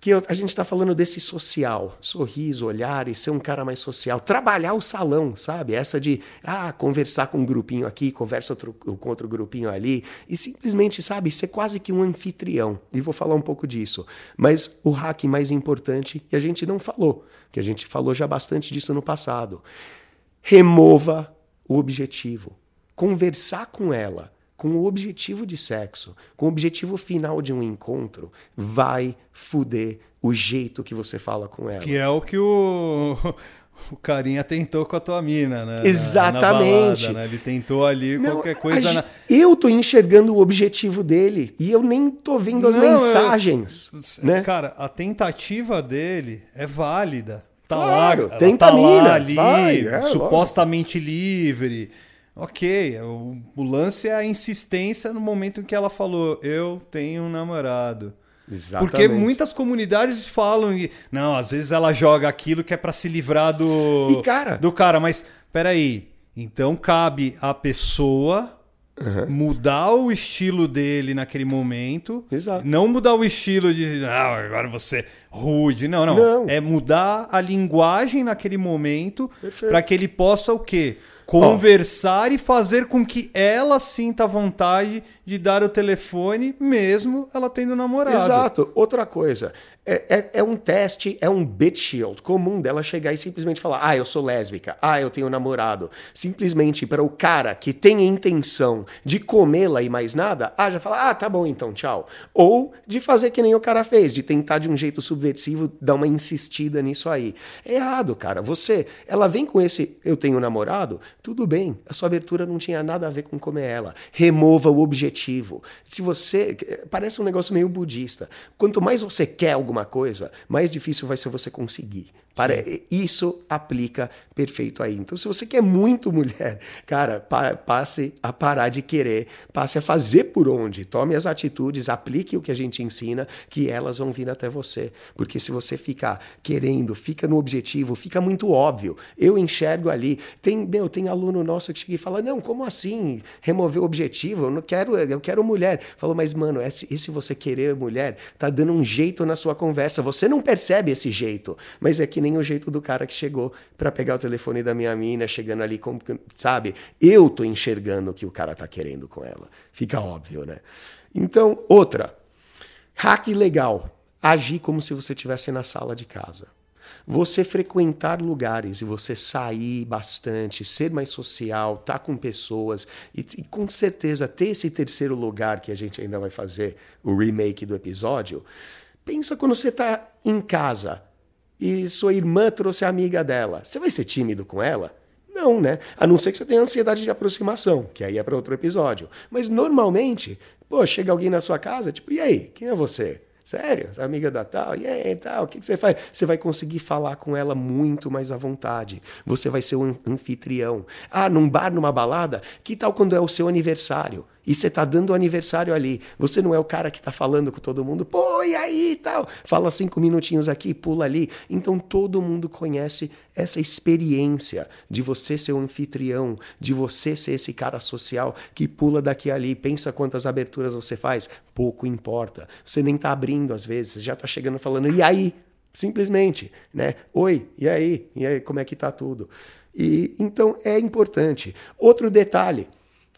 que a gente está falando desse social, sorriso, olhar e ser um cara mais social, trabalhar o salão, sabe? Essa de ah, conversar com um grupinho aqui, conversa outro, com outro grupinho ali, e simplesmente, sabe, ser quase que um anfitrião. E vou falar um pouco disso. Mas o hack mais importante, e a gente não falou, que a gente falou já bastante disso no passado, remova o objetivo. Conversar com ela com o objetivo de sexo, com o objetivo final de um encontro, vai fuder o jeito que você fala com ela. Que é o que o, [laughs] o carinha tentou com a tua mina, né? Exatamente. Na, na balada, né? Ele tentou ali Não, qualquer coisa. Na... Eu tô enxergando o objetivo dele e eu nem tô vendo as Não, mensagens. Eu... Né? Cara, a tentativa dele é válida. Tá claro, lá, tenta tá mina, ali, vai, é, supostamente lógico. livre Ok, o, o, lance é a insistência no momento em que ela falou: Eu tenho um namorado. Exatamente. Porque muitas comunidades falam que. Não, às vezes ela joga aquilo que é para se livrar do. E cara? Do cara, mas peraí. Então cabe a pessoa Uhum. mudar o estilo dele naquele momento. Exato. Não mudar o estilo de ah, agora você é rude. Não, não, não. É mudar a linguagem naquele momento para que ele possa o quê? Conversar oh. e fazer com que ela sinta vontade de dar o telefone, mesmo ela tendo namorado. Exato. Outra coisa, é, é, é, um teste, é um bit shield comum dela chegar e simplesmente falar: ah, eu sou lésbica, ah, eu tenho namorado. Simplesmente para o cara que tem intenção de comê-la e mais nada, ah, já fala: ah, tá bom então, tchau. Ou de fazer que nem o cara fez, de tentar de um jeito subversivo dar uma insistida nisso aí. É errado, cara. Você, ela vem com esse eu tenho namorado, tudo bem, a sua abertura não tinha nada a ver com comer ela. Remova o objetivo. Se você. Parece um negócio meio budista. Quanto mais você quer alguma alguma coisa, mais difícil vai ser você conseguir. Para, isso aplica perfeito aí. Então, se você quer muito [laughs] mulher, cara, pa, passe a parar de querer, passe a fazer por onde. Tome as atitudes, aplique o que a gente ensina, que elas vão vir até você. Porque se você ficar querendo, fica no objetivo, fica muito óbvio. Eu enxergo ali. Tem, meu, tem aluno nosso que chega e fala: Não, como assim? Remover o objetivo? Eu não quero, eu quero mulher. Falou, mas, mano, esse, esse você querer mulher tá dando um jeito na sua conversa. Você não percebe esse jeito, mas é que nem o jeito do cara que chegou para pegar o telefone da minha mina, chegando ali, como, sabe? Eu tô enxergando o que o cara tá querendo com ela. Fica óbvio, né? Então, outra. Hack legal. Agir como se você estivesse na sala de casa. Você frequentar lugares e você sair bastante, ser mais social, estar tá com pessoas e, e, com certeza ter esse terceiro lugar que a gente ainda vai fazer o remake do episódio. Pensa quando você está em casa, e sua irmã trouxe a amiga dela. Você vai ser tímido com ela? Não, né? A não ser que você tenha ansiedade de aproximação, que aí é para outro episódio. Mas normalmente, pô, chega alguém na sua casa, tipo, e aí, quem é você? Sério? Amiga da tal? E aí, tal? O que, que você faz? Você vai conseguir falar com ela muito mais à vontade. Você vai ser um anfitrião. Ah, num bar, numa balada? Que tal quando é o seu aniversário? E você tá dando o aniversário ali. Você não é o cara que tá falando com todo mundo, pô, e aí tal. Fala cinco minutinhos aqui, pula ali. Então todo mundo conhece essa experiência de você ser um anfitrião, de você ser esse cara social que pula daqui e ali. Pensa quantas aberturas você faz. Pouco importa. Você nem tá abrindo às vezes, já tá chegando falando, e aí? Simplesmente, né? Oi, e aí? E aí, como é que tá tudo? E então é importante. Outro detalhe,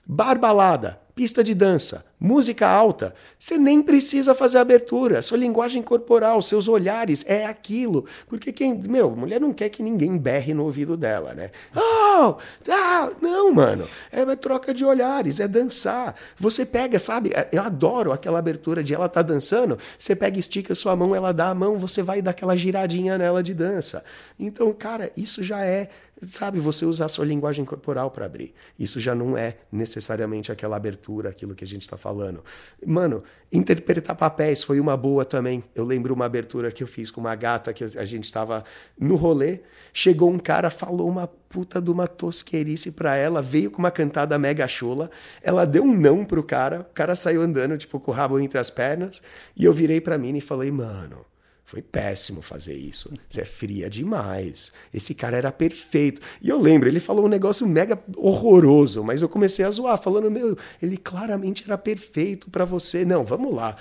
bar balada pista de dança, música alta, você nem precisa fazer abertura. Sua linguagem corporal, seus olhares é aquilo. Porque quem, meu, mulher não quer que ninguém berre no ouvido dela, né? Oh, ah, não, mano. É troca de olhares, é dançar. Você pega, sabe? Eu adoro aquela abertura de ela tá dançando. Você pega, estica sua mão, ela dá a mão, você vai dar aquela giradinha nela de dança. Então, cara, isso já é sabe, você usar a sua linguagem corporal para abrir. Isso já não é necessariamente aquela abertura, aquilo que a gente está falando. Mano, interpretar papéis foi uma boa também. Eu lembro uma abertura que eu fiz com uma gata que a gente estava no rolê, chegou um cara, falou uma puta de uma tosqueirice pra ela, veio com uma cantada mega chula, ela deu um não pro cara, o cara saiu andando, tipo, com o rabo entre as pernas, e eu virei pra mim e falei, mano foi péssimo fazer isso. Você é fria demais. Esse cara era perfeito. E eu lembro, ele falou um negócio mega horroroso, mas eu comecei a zoar, falando: Meu, ele claramente era perfeito para você. Não, vamos lá,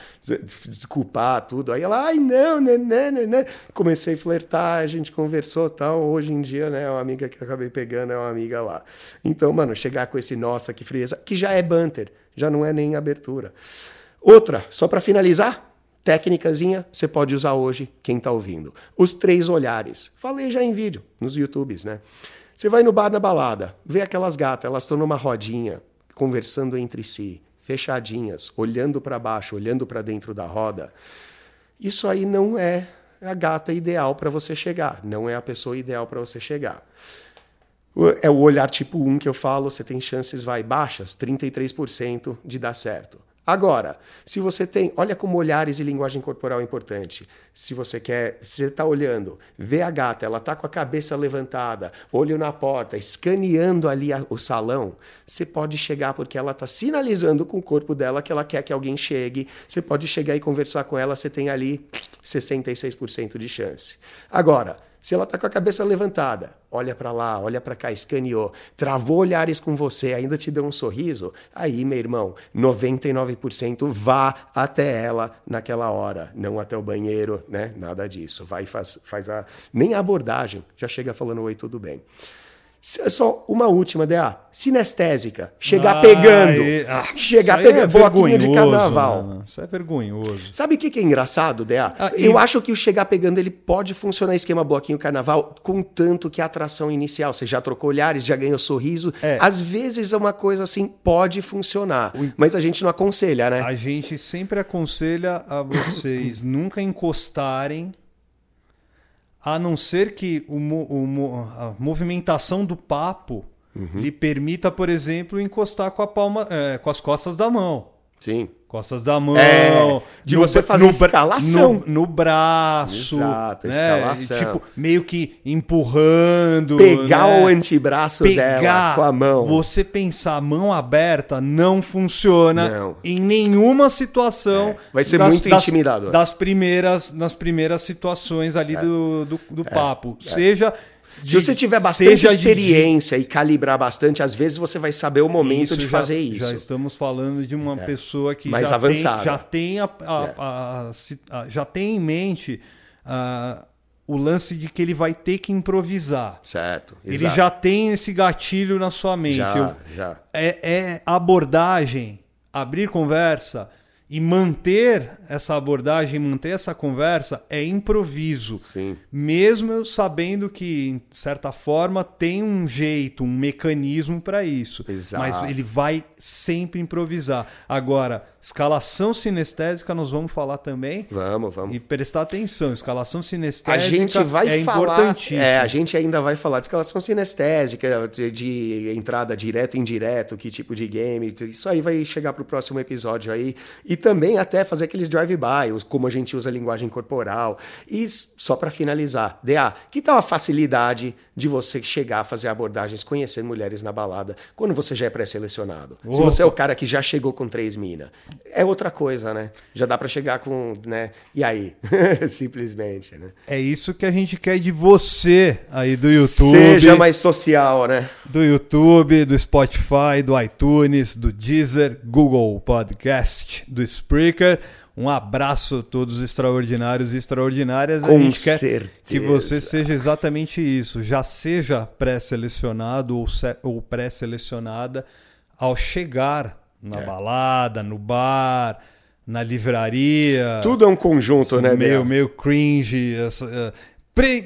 desculpar tudo. Aí ela, ai, não, né, né, né, né. Comecei a flertar, a gente conversou tal. Hoje em dia, né, uma amiga que eu acabei pegando é uma amiga lá. Então, mano, chegar com esse nossa, que frieza, que já é banter, já não é nem abertura. Outra, só para finalizar, Técnicazinha você pode usar hoje, quem está ouvindo. Os três olhares. Falei já em vídeo, nos YouTubes, né? Você vai no bar na balada, vê aquelas gatas, elas estão numa rodinha, conversando entre si, fechadinhas, olhando para baixo, olhando para dentro da roda. Isso aí não é a gata ideal para você chegar, não é a pessoa ideal para você chegar. É o olhar tipo 1 que eu falo, você tem chances vai baixas, 33% de dar certo. Agora, se você tem, olha como olhares e linguagem corporal é importante. Se você quer, se você está olhando, vê a gata, ela está com a cabeça levantada, olho na porta, escaneando ali a, o salão, você pode chegar porque ela está sinalizando com o corpo dela que ela quer que alguém chegue. Você pode chegar e conversar com ela, você tem ali 66% de chance. Agora, se ela está com a cabeça levantada, olha para lá, olha para cá, escaneou, travou olhares com você, ainda te deu um sorriso, aí, meu irmão, 99% vá até ela naquela hora, não até o banheiro, né? Nada disso. Vai faz, faz a. Nem a abordagem, já chega falando oi, tudo bem. Só uma última, DA. Sinestésica. Chegar ah, pegando. E... Ah, chegar pegando. É bloquinho de carnaval. Mano. Isso é vergonhoso. Sabe o que, que é engraçado, DA? Ah, Eu e... acho que o chegar pegando ele pode funcionar esquema bloquinho carnaval, contanto que a atração inicial. Você já trocou olhares, já ganhou sorriso. É. Às vezes é uma coisa assim, pode funcionar. Mas a gente não aconselha, né? A gente sempre aconselha a vocês nunca encostarem a não ser que o, o, a movimentação do papo uhum. lhe permita, por exemplo, encostar com a palma, é, com as costas da mão. Sim. Costas da mão. É, de no, você fazer no, escalação. No, no, braço. Exato, né? escalação. Tipo, meio que empurrando. Pegar né? o antebraço Pegar, dela com a mão. Você pensar mão aberta não funciona não. em nenhuma situação. É. Vai ser das, muito das, intimidador. Das primeiras, nas primeiras situações ali é. do, do, do é. papo. Seja de, Se você tiver bastante experiência de... e calibrar bastante, às vezes você vai saber o momento isso de já, fazer isso. Já estamos falando de uma é. pessoa que Mais já avançada. tem, já tem a, a, é. a, a, já tem em mente o lance de que ele vai ter que improvisar. Certo. Ele exato. já tem esse gatilho na sua mente. Já, Eu, já. É, é abordagem, abrir conversa e manter essa abordagem, manter essa conversa é improviso. Sim. Mesmo sabendo que, de certa forma, tem um jeito, um mecanismo para isso. Exato. Mas ele vai sempre improvisar. Agora, escalação sinestésica nós vamos falar também. Vamos, vamos. E prestar atenção, escalação sinestésica a gente vai é falar, importantíssimo. É, a gente ainda vai falar de escalação sinestésica, de, de entrada direto e indireto, que tipo de game. Isso aí vai chegar para o próximo episódio aí. E também até fazer aqueles drive-by, como a gente usa a linguagem corporal. E só para finalizar, DA, que tal a facilidade de você chegar a fazer abordagens conhecendo mulheres na balada quando você já é pré-selecionado? Se você é o cara que já chegou com três minas, é outra coisa, né? Já dá para chegar com, né? E aí? [laughs] Simplesmente, né? É isso que a gente quer de você aí do YouTube. Seja mais social, né? Do YouTube, do Spotify, do iTunes, do Deezer, Google Podcast, do Spreaker. Um abraço a todos os extraordinários e extraordinárias. Com a gente certeza. quer que você seja exatamente isso. Já seja pré-selecionado ou, ou pré-selecionada ao chegar na é. balada, no bar, na livraria. Tudo é um conjunto, né? Meio, meio cringe. Essa, uh,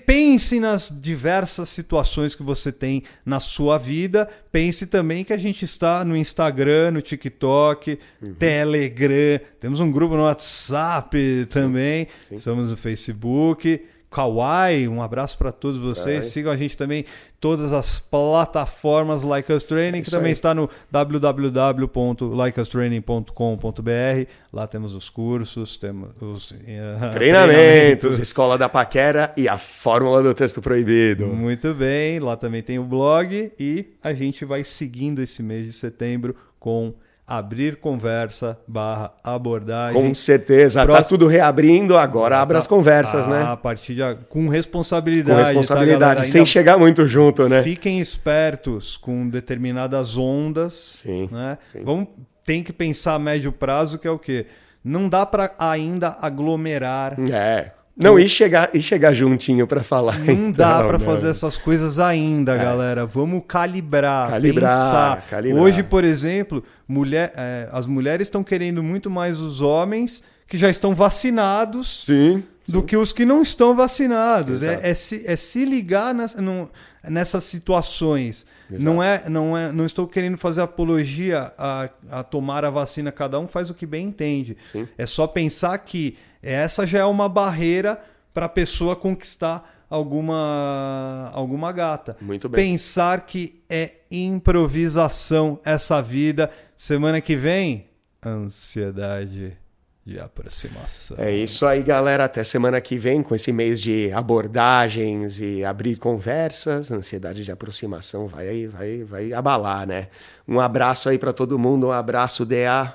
Pense nas diversas situações que você tem na sua vida. Pense também que a gente está no Instagram, no TikTok, uhum. Telegram. Temos um grupo no WhatsApp também. Sim. Estamos no Facebook. Kawaii, um abraço para todos vocês. Sigam a gente também todas as plataformas Like Us Training, que também aí. está no www.likeUstraining.com.br. Lá temos os cursos, temos os uh, [laughs] treinamentos, treinamentos, Escola da Paquera e a Fórmula do Texto Proibido. Muito bem, lá também tem o blog e a gente vai seguindo esse mês de setembro com abrir conversa barra abordagem. Com certeza, tá Próximo... tá tudo reabrindo, agora abra tá... as conversas, ah, né? A partir de... com responsabilidade. Com responsabilidade, tá, sem chegar muito junto, né? Fiquem espertos com determinadas ondas. Sim, né? Sim. Vamos, tem que pensar a médio prazo, que é o quê? Não dá para ainda aglomerar. É. Não, e chegar, e chegar juntinho para falar. Não então, dá para fazer essas coisas ainda, é. galera. Vamos calibrar, calibrar, pensar. Calibrar. Hoje, por exemplo, mulher, é, as mulheres estão querendo muito mais os homens que já estão vacinados sim, do sim. que os que não estão vacinados. É, é, se, é se ligar no, nessas situações. Não é, não é, não estou querendo fazer apologia a, a tomar a vacina. Cada um faz o que bem entende. Sim. É só pensar que essa já é uma barreira para a pessoa conquistar alguma alguma gata. Muito bem. Pensar que é improvisação essa vida. Semana que vem, ansiedade de aproximação. É isso aí, galera. Até semana que vem com esse mês de abordagens e abrir conversas. Ansiedade de aproximação vai vai vai abalar, né? Um abraço aí para todo mundo, um abraço DA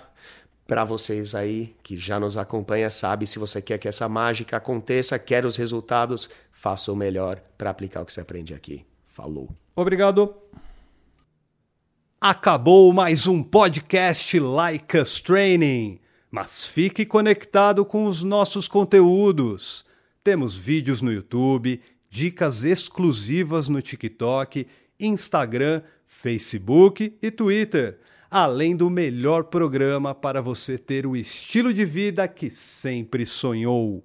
para vocês aí que já nos acompanha, sabe, se você quer que essa mágica aconteça, quer os resultados, faça o melhor para aplicar o que você aprende aqui. Falou. Obrigado. Acabou mais um podcast Like Us Training, mas fique conectado com os nossos conteúdos. Temos vídeos no YouTube, dicas exclusivas no TikTok, Instagram, Facebook e Twitter além do melhor programa para você ter o estilo de vida que sempre sonhou.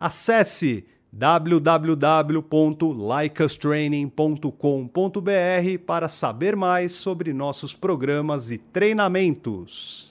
Acesse www.likeastraining.com.br para saber mais sobre nossos programas e treinamentos.